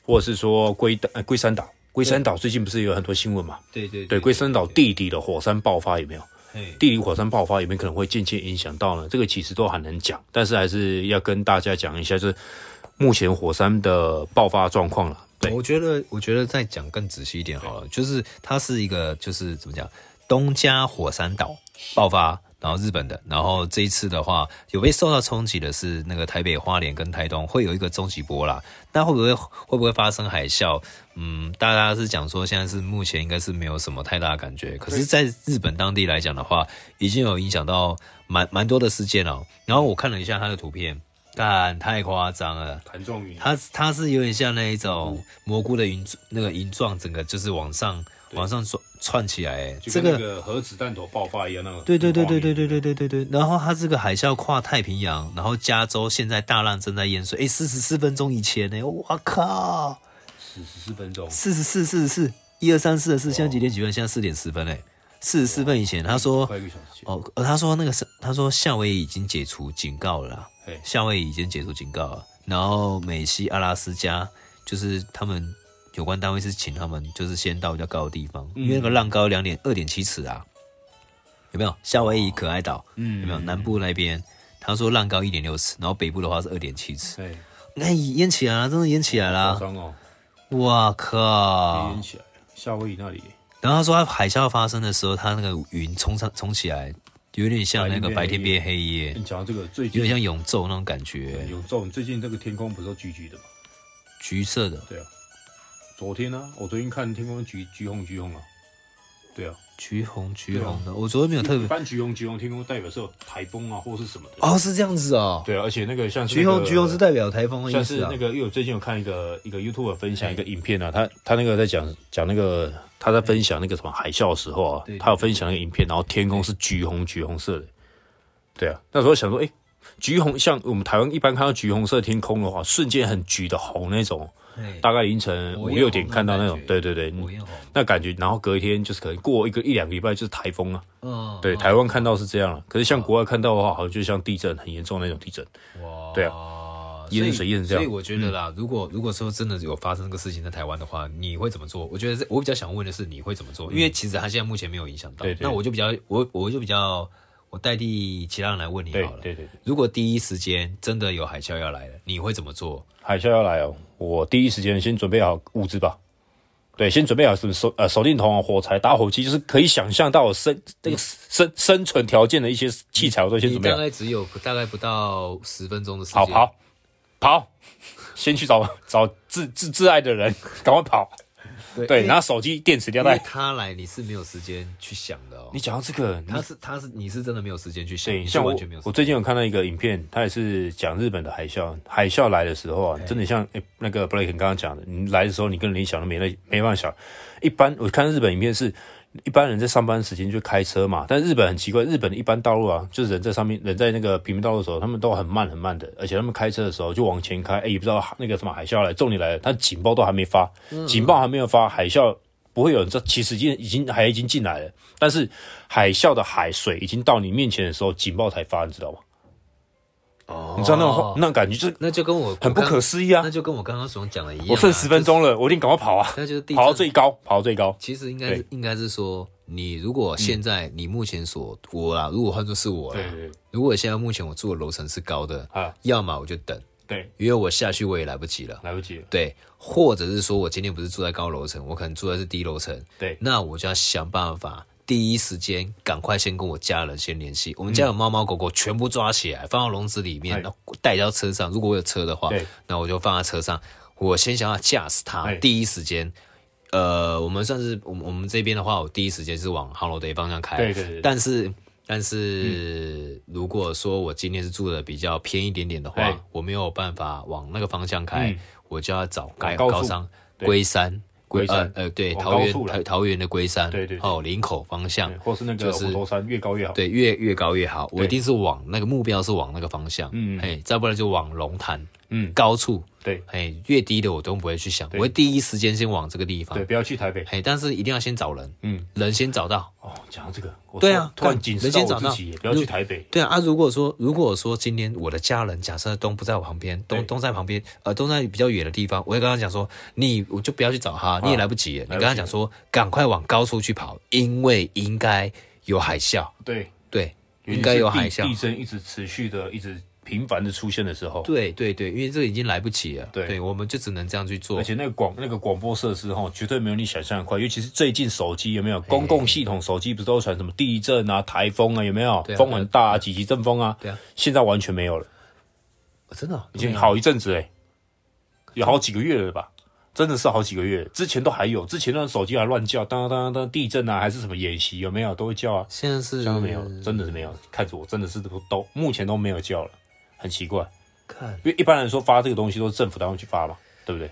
或者是说龟呃龟山岛，龟山岛最近不是有很多新闻嘛？对对对，龟山岛地底的火山爆发有没有？地底火山爆发有没有可能会间接影响到呢？这个其实都很难讲，但是还是要跟大家讲一下，就是目前火山的爆发状况了。对，我觉得，我觉得再讲更仔细一点好了，就是它是一个，就是怎么讲，东加火山岛爆发，然后日本的，然后这一次的话，有被受到冲击的是那个台北、花莲跟台东，会有一个中级波啦。那会不会会不会发生海啸？嗯，大家是讲说现在是目前应该是没有什么太大的感觉，可是在日本当地来讲的话，已经有影响到蛮蛮多的事件了。然后我看了一下它的图片。但太夸张了，团状云，它它是有点像那一种蘑菇的云，那个云状，整个就是往上往上串串起来，这个、那个核子弹头爆发一样那个。对对对对对对对对对对。然后它这个海啸跨太平洋，然后加州现在大浪正在淹水。哎，四十四分钟以前呢，我靠，四十四分钟，四十四四十四，一二三四的四，现在几点几分？现在四点十分哎。四十四分以前，他说，哦，他说那个是，他说夏威夷已经解除警告了啦，夏威夷已经解除警告了。然后美西阿拉斯加，就是他们有关单位是请他们，就是先到比较高的地方，因为那个浪高两点二点七尺啊，有没有？夏威夷可爱岛，嗯，有没有？南部那边他说浪高一点六尺，然后北部的话是二点七尺，那淹起来了，真的淹起来了，哇靠，淹起来，夏威夷那里。然后他说，他海啸发生的时候，他那个云冲上冲起来，有点像那个白天变黑夜。你讲到这个，最近有点像永昼那种感觉。永昼，你最近这个天空不是都橘橘的吗？橘色的。对啊。昨天呢、啊，我昨天看天空橘橘红橘红啊，对啊，橘红橘红的，我昨天没有特别。一般橘红橘红天空代表是有台风啊，或是什么的。哦，是这样子哦。对啊，而且那个像是、那个、橘红橘红是代表台风的意思、啊。像是那个，因为我最近有看一个一个 YouTube 分享一个影片啊，他他那个在讲讲那个他在分享那个什么海啸的时候啊，他有分享那个影片，然后天空是橘红橘红色的。对啊，那时候想说，哎、欸，橘红像我们台湾一般看到橘红色天空的话，瞬间很橘的红那种。大概凌晨五六点看到那种，对对对，那感觉，然后隔一天就是可能过一个一两个礼拜就是台风啊。嗯，对，台湾看到是这样了，可是像国外看到的话，好像就像地震很严重那种地震。哇，对啊，淹水淹成这样。所以我觉得啦，如果如果说真的有发生这个事情在台湾的话，你会怎么做？我觉得我比较想问的是你会怎么做？因为其实他现在目前没有影响到。对，那我就比较我我就比较我代替其他人来问你好了。对对对。如果第一时间真的有海啸要来了，你会怎么做？海啸要来哦。我第一时间先准备好物资吧，对，先准备好什么手呃手电筒啊、火柴、打火机，就是可以想象到生这个生生存条件的一些器材，我都先准备好。大概只有大概不到十分钟的时间。好跑跑，先去找找挚挚挚爱的人，赶快跑。对，然后手机电池掉带。他来你是没有时间去想的哦。你讲到这个，他是他是你是真的没有时间去想。对，像我我最近有看到一个影片，他也是讲日本的海啸。海啸来的时候啊，真的像诶那个布莱肯刚刚讲的，你来的时候你跟你想都没那没办法想。一般我看日本影片是。一般人在上班时间就开车嘛，但日本很奇怪，日本的一般道路啊，就是人在上面，人在那个平面道路的时候，他们都很慢很慢的，而且他们开车的时候就往前开，哎、欸，也不知道那个什么海啸来，重点来了，他警报都还没发，警报还没有发，海啸不会有人知道，其实已经已经海已经进来了，但是海啸的海水已经到你面前的时候，警报才发，你知道吗？哦，你知道那种那种感觉，就那就跟我很不可思议啊！那就跟我刚刚所讲的一样、啊。我剩十分钟了，就是、我一定赶快跑啊！那就是地跑到最高，跑到最高。其实应该是应该是说，你如果现在你目前所我啦，如果换作是我啦，对对对，如果现在目前我住的楼层是高的啊，要么我就等，对，因为我下去我也来不及了，来不及了。对，或者是说我今天不是住在高楼层，我可能住的是低楼层，对，那我就要想办法。第一时间赶快先跟我家人先联系，我们家有猫猫狗狗，全部抓起来放到笼子里面，然后带到车上。如果我有车的话，那我就放在车上。我先想要驾驶它，第一时间，呃，我们算是我们我们这边的话，我第一时间是往 Holiday 方向开。对对对。但是但是，如果说我今天是住的比较偏一点点的话，我没有办法往那个方向开，我就要找高高商龟山。龟山，呃，对，桃园桃桃园的龟山，对对，哦，林口方向，或是那个虎头山，越高越好，对，越越高越好。我一定是往那个目标是往那个方向，嗯，嘿，再不然就往龙潭，嗯，高处。对，哎，越低的我都不会去想，我会第一时间先往这个地方。对，不要去台北。哎，但是一定要先找人，嗯，人先找到。哦，讲到这个，对啊，突然警示到我自己，不要去台北。对啊，啊，如果说如果说今天我的家人假设东不在我旁边，东东在旁边，呃，东在比较远的地方，我会跟他讲说，你我就不要去找他，你也来不及了。你跟他讲说，赶快往高处去跑，因为应该有海啸。对对，应该有海啸。地震一直持续的，一直。频繁的出现的时候，对对对，因为这个已经来不及了，对，对，我们就只能这样去做。而且那个广那个广播设施哈，绝对没有你想象的快。尤其是最近手机有没有公共系统手机不是都传什么地震啊、台风啊，有没有？风很大啊，几级阵风啊？对啊，现在完全没有了，真的已经好一阵子哎，有好几个月了吧？真的是好几个月，之前都还有，之前那手机还乱叫，当当当地震啊，还是什么演习有没有都会叫啊？现在是现在没有，真的是没有。看着我，真的是都都目前都没有叫了。很奇怪，看，因为一般来说发这个东西都是政府单位去发嘛，对不对？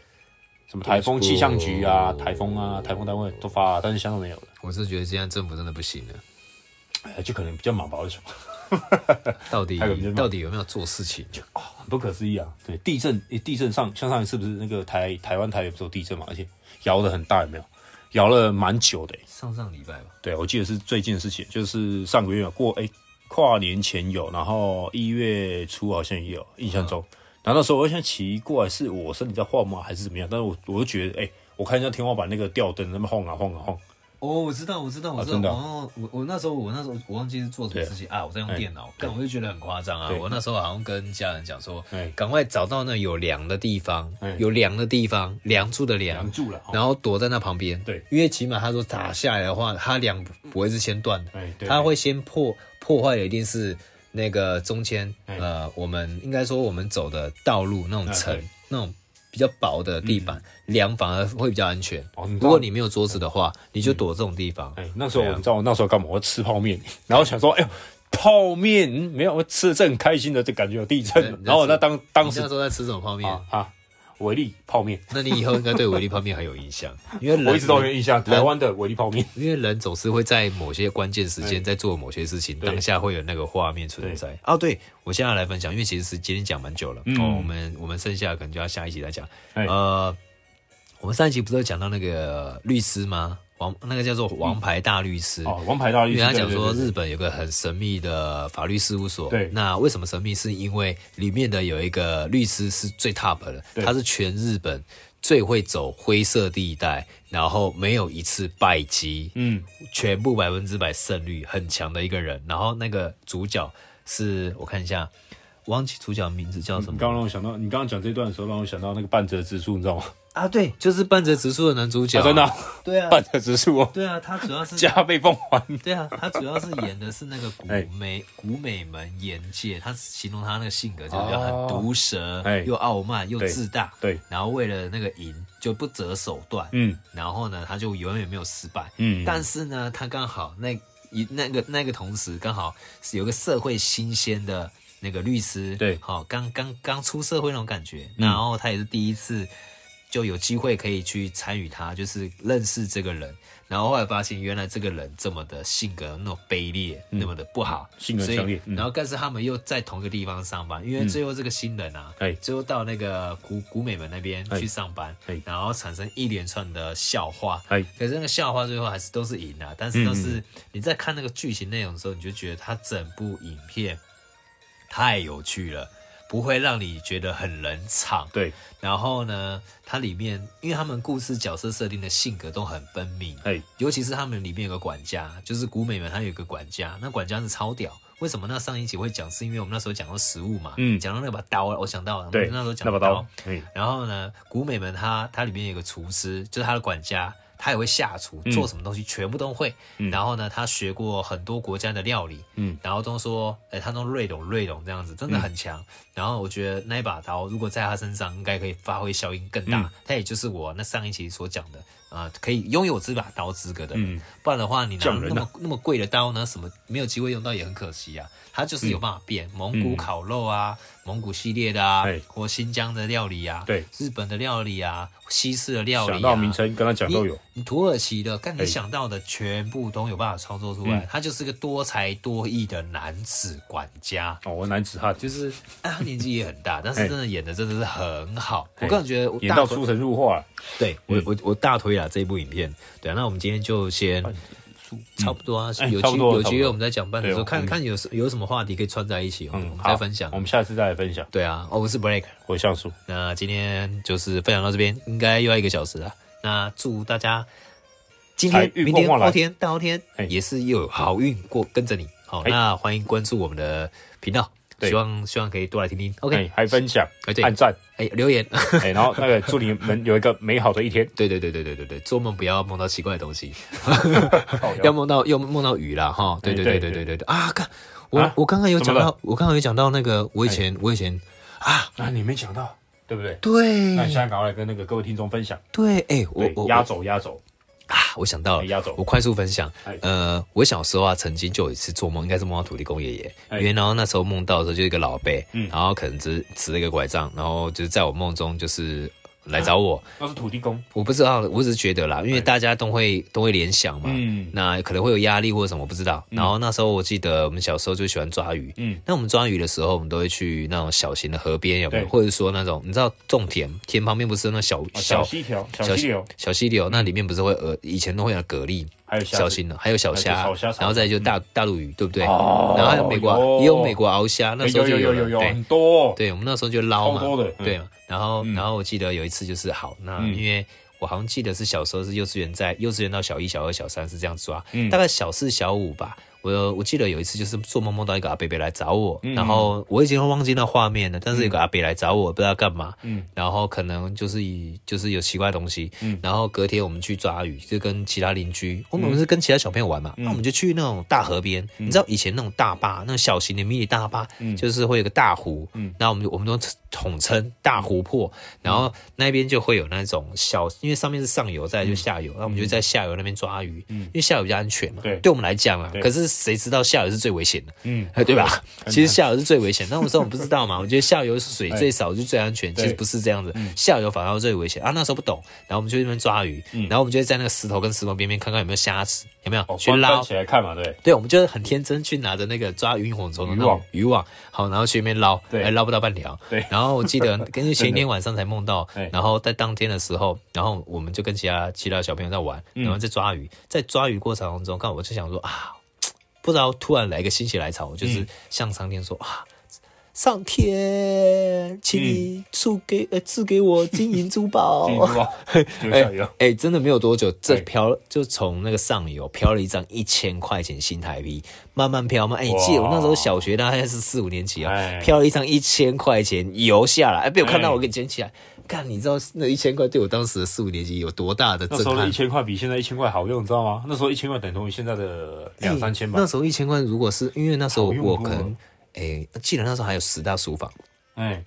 什么台风气象局啊，台风啊，台风单位都发，但是香港没有了。我是觉得现在政府真的不行了，哎，就可能比较忙吧，为什么？(laughs) (laughs) 到底到底有没有做事情？就啊，很不可思议啊！对，地震，地震上像上一次不是那个台台湾台北不是有地震嘛，而且摇的很大，有没有？摇了蛮久的。上上礼拜吧。对，我记得是最近的事情，就是上个月过哎。跨年前有，然后一月初好像也有，印象中。然后那时候我想奇怪，是我身体在晃吗，还是怎么样？但是我我就觉得，哎、欸，我看一下天花板那个吊灯，那么晃啊晃啊晃。哦，我知道，我知道，我知道。我我那时候我那时候我忘记是做什么事情啊，啊，我在用电脑，但我就觉得很夸张啊。我那时候好像跟家人讲说，赶快找到那有梁的地方，有梁的地方，梁柱的梁，住了，然后躲在那旁边。对，因为起码他说打下来的话，它梁不会是先断的，它会先破。破坏的一定是那个中间，呃，我们应该说我们走的道路那种层，那种比较薄的地板，凉、嗯、反而会比较安全。哦、如果你没有桌子的话，你就躲这种地方。哎、那时候你知道我那时候干嘛？我吃泡面，然后想说，哎呦，泡面、嗯、没有，我吃的正开心的，就感觉有地震。然后我那当当时那时候在吃什么泡面啊？啊维力泡面，那你以后应该对维力泡面很有印象，(laughs) 因为我一直都有印象。台湾的维力泡面，因为人总是会在某些关键时间在做某些事情，当下会有那个画面存在。哦，对，我现在来分享，因为其实是今天讲蛮久了，嗯、哦，我们我们剩下可能就要下一集再讲。呃，我们上一集不是有讲到那个律师吗？王那个叫做王牌大律师、嗯、哦，王牌大律师，因为他讲说日本有个很神秘的法律事务所。对，那为什么神秘？是因为里面的有一个律师是最 top 的，他是全日本最会走灰色地带，然后没有一次败绩，嗯，全部百分之百胜率很强的一个人。然后那个主角是我看一下，忘记主角名字叫什么？你刚刚让我想到，你刚刚讲这段的时候，让我想到那个半泽直树，你知道吗？啊，对，就是半泽直树的男主角，啊，真的，啊，对啊，(laughs) 半泽直树哦，对啊，他主要是 (laughs) 加倍奉还，对啊，他主要是演的是那个古美，欸、古美门岩介，他形容他那个性格就是很毒舌，哦，又傲慢又自大，对，然后为了那个赢就不择手段，嗯，然后呢，他就永远没有失败，嗯，但是呢，他刚好那一那个那个同时刚好是有个社会新鲜的那个律师，对，好，刚刚刚出社会那种感觉，嗯，然后他也是第一次。就有机会可以去参与他，就是认识这个人，然后后来发现原来这个人这么的性格那么卑劣，嗯、那么的不好，性格强烈。然后但是他们又在同一个地方上班，因为最后这个新人啊，哎、嗯，最后到那个古古美门那边去上班，然后产生一连串的笑话，可是那个笑话最后还是都是赢了，但是都是你在看那个剧情内容的时候，你就觉得他整部影片太有趣了。不会让你觉得很冷场，对。然后呢，它里面因为他们故事角色设定的性格都很分明，哎，尤其是他们里面有个管家，就是古美门，他有个管家，那管家是超屌。为什么那上一集会讲？是因为我们那时候讲到食物嘛，嗯，讲到那把刀，我想到了，对，那时候讲到那把刀，嗯。然后呢，古美门他他里面有个厨师，就是他的管家。他也会下厨，做什么东西全部都会。嗯、然后呢，他学过很多国家的料理，嗯，然后都说，哎，他都瑞懂瑞懂这样子，真的很强。嗯、然后我觉得那一把刀如果在他身上，应该可以发挥效应更大。嗯、他也就是我那上一期所讲的啊、呃，可以拥有这把刀资格的人。嗯、不然的话，你拿那么那么贵的刀呢，什么没有机会用到也很可惜啊。他就是有办法变、嗯、蒙古烤肉啊，蒙古系列的啊，或新疆的料理啊，对，日本的料理啊，西式的料理啊，想到名称跟他讲都有。你土耳其的，跟你想到的全部都有办法操作出来。他就是个多才多艺的男子管家。哦，我男子汉就是，(laughs) 他年纪也很大，但是真的演的真的是很好。我个人觉得演到出神入化。对我我我大推了这一部影片。对啊，那我们今天就先。差不多啊，有机有机会我们再讲半的时候，看看有有什么话题可以串在一起，我们再分享。我们下次再来分享。对啊，我是 Blake，我是像素。那今天就是分享到这边，应该又要一个小时了。那祝大家今天、明天、后天、大后天也是又有好运过跟着你。好，那欢迎关注我们的频道。希望希望可以多来听听，OK，还分享，按赞，哎，留言，哎，然后那个祝你们有一个美好的一天。(laughs) 对对对对对对对，做梦不要梦到奇怪的东西，要梦到要梦到雨啦哈。对对对对对对对。啊！看我我刚刚有讲到，我刚刚有讲到那个我以前我以前啊。啊，你没讲到，对不对？对，那现在赶快来跟那个各位听众分享。对，哎，我我。压轴压轴。啊，我想到了，我快速分享。呃，我小时候啊，曾经就有一次做梦，应该是梦到土地公爷爷。因为然后那时候梦到的时候，就一个老辈，嗯，然后可能只持了一个拐杖，然后就是在我梦中就是。来找我，那是土地公，我不知道，我只是觉得啦，因为大家都会都会联想嘛，嗯，那可能会有压力或者什么，我不知道。然后那时候我记得我们小时候就喜欢抓鱼，嗯，那我们抓鱼的时候，我们都会去那种小型的河边，有没有？或者说那种你知道种田，田旁边不是那小小溪条、小溪流、小溪流，那里面不是会呃以前都会有蛤蜊，还有小型的，还有小虾，然后再就大大陆鱼，对不对？然后还有美国也有美国鳌虾，那时候就有有有很多，对，我们那时候就捞嘛，对。然后，然后我记得有一次就是好，那因为我好像记得是小时候是幼稚园在幼稚园到小一、小二、小三是这样抓，大概小四、小五吧。我我记得有一次就是做梦梦到一个阿伯伯来找我，嗯、然后我已经忘记那画面了，但是有个阿伯来找我，不知道干嘛，嗯，然后可能就是以就是有奇怪的东西，嗯，然后隔天我们去抓鱼，就跟其他邻居，我们是跟其他小朋友玩嘛，那、嗯、我们就去那种大河边，嗯、你知道以前那种大坝，那种小型的迷你大坝，嗯，就是会有个大湖，嗯，那我们我们都统称大湖泊，然后那边就会有那种小，因为上面是上游，再来就下游，那、嗯、我们就在下游那边抓鱼，嗯，因为下游比较安全嘛，对，对我们来讲啊，可是谁知道下游是最危险的，嗯，对吧？其实下游是最危险，那我说我们不知道嘛，(laughs) 我觉得下游是水最少就最安全，其实不是这样子，下游反而最危险。啊。那时候不懂，然后我们就在那边抓鱼，然后我们就在那个石头跟石头边边看看有没有虾子，有没有？去捞。起来看嘛，对，对，我们就很天真去拿着那个抓萤火虫的那种渔网，好，然后去那边捞，对，捞不到半条，对，然后我记得 (laughs) 跟前一天晚上才梦到，然后在当天的时候，然后我们就跟其他其他小朋友在玩，然后在抓鱼，在抓鱼过程当中，看我就想说啊。不知道突然来个心血来潮，就是向上天说、嗯、啊，上天，请你赐给呃赐给我金银珠宝。(laughs) 哎 (laughs) 哎、欸，真的没有多久，这飘就从那个上游飘了一张一千块钱新台币，慢慢飘嘛。哎、欸，你记得我那时候小学大概是四五年级啊，飘了一张一千块钱游下来，哎，被我看到，我给你捡起来。看，你知道那一千块对我当时的四五年级有多大的震撼？那时候一千块比现在一千块好用，你知道吗？那时候一千块等同于现在的两三千吧。那时候一千块，如果是因为那时候我可能，哎、欸，记得那时候还有十大书房，哎、欸。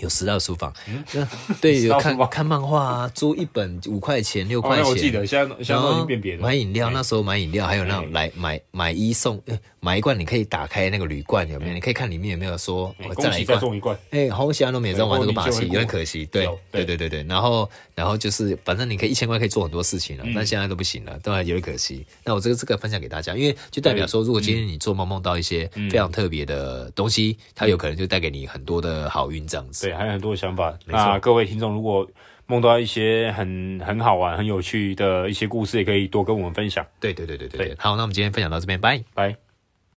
有十大书房，嗯，对，(laughs) 有看看漫画啊，租一本五块钱、六块钱。我记得，现在现在已经变别的。买饮料，那时候买饮料，还有那种来买买一送，买一罐你可以打开那个铝罐，有没有？你可以看里面有没有说再来一罐，送一罐。哎，红喜都没有在玩这个把戏，有点可惜。对，对，对，对，对。然后，然后就是，反正你可以一千块可以做很多事情了，但现在都不行了，都还有点可惜。那我这个这个分享给大家，因为就代表说，如果今天你做梦梦到一些非常特别的东西，它有可能就带给你很多的好运，这样子。对，还有很多想法。那各位听众，如果梦到一些很很好玩、很有趣的一些故事，也可以多跟我们分享。对对对对对，对，好，那我们今天分享到这边，拜拜。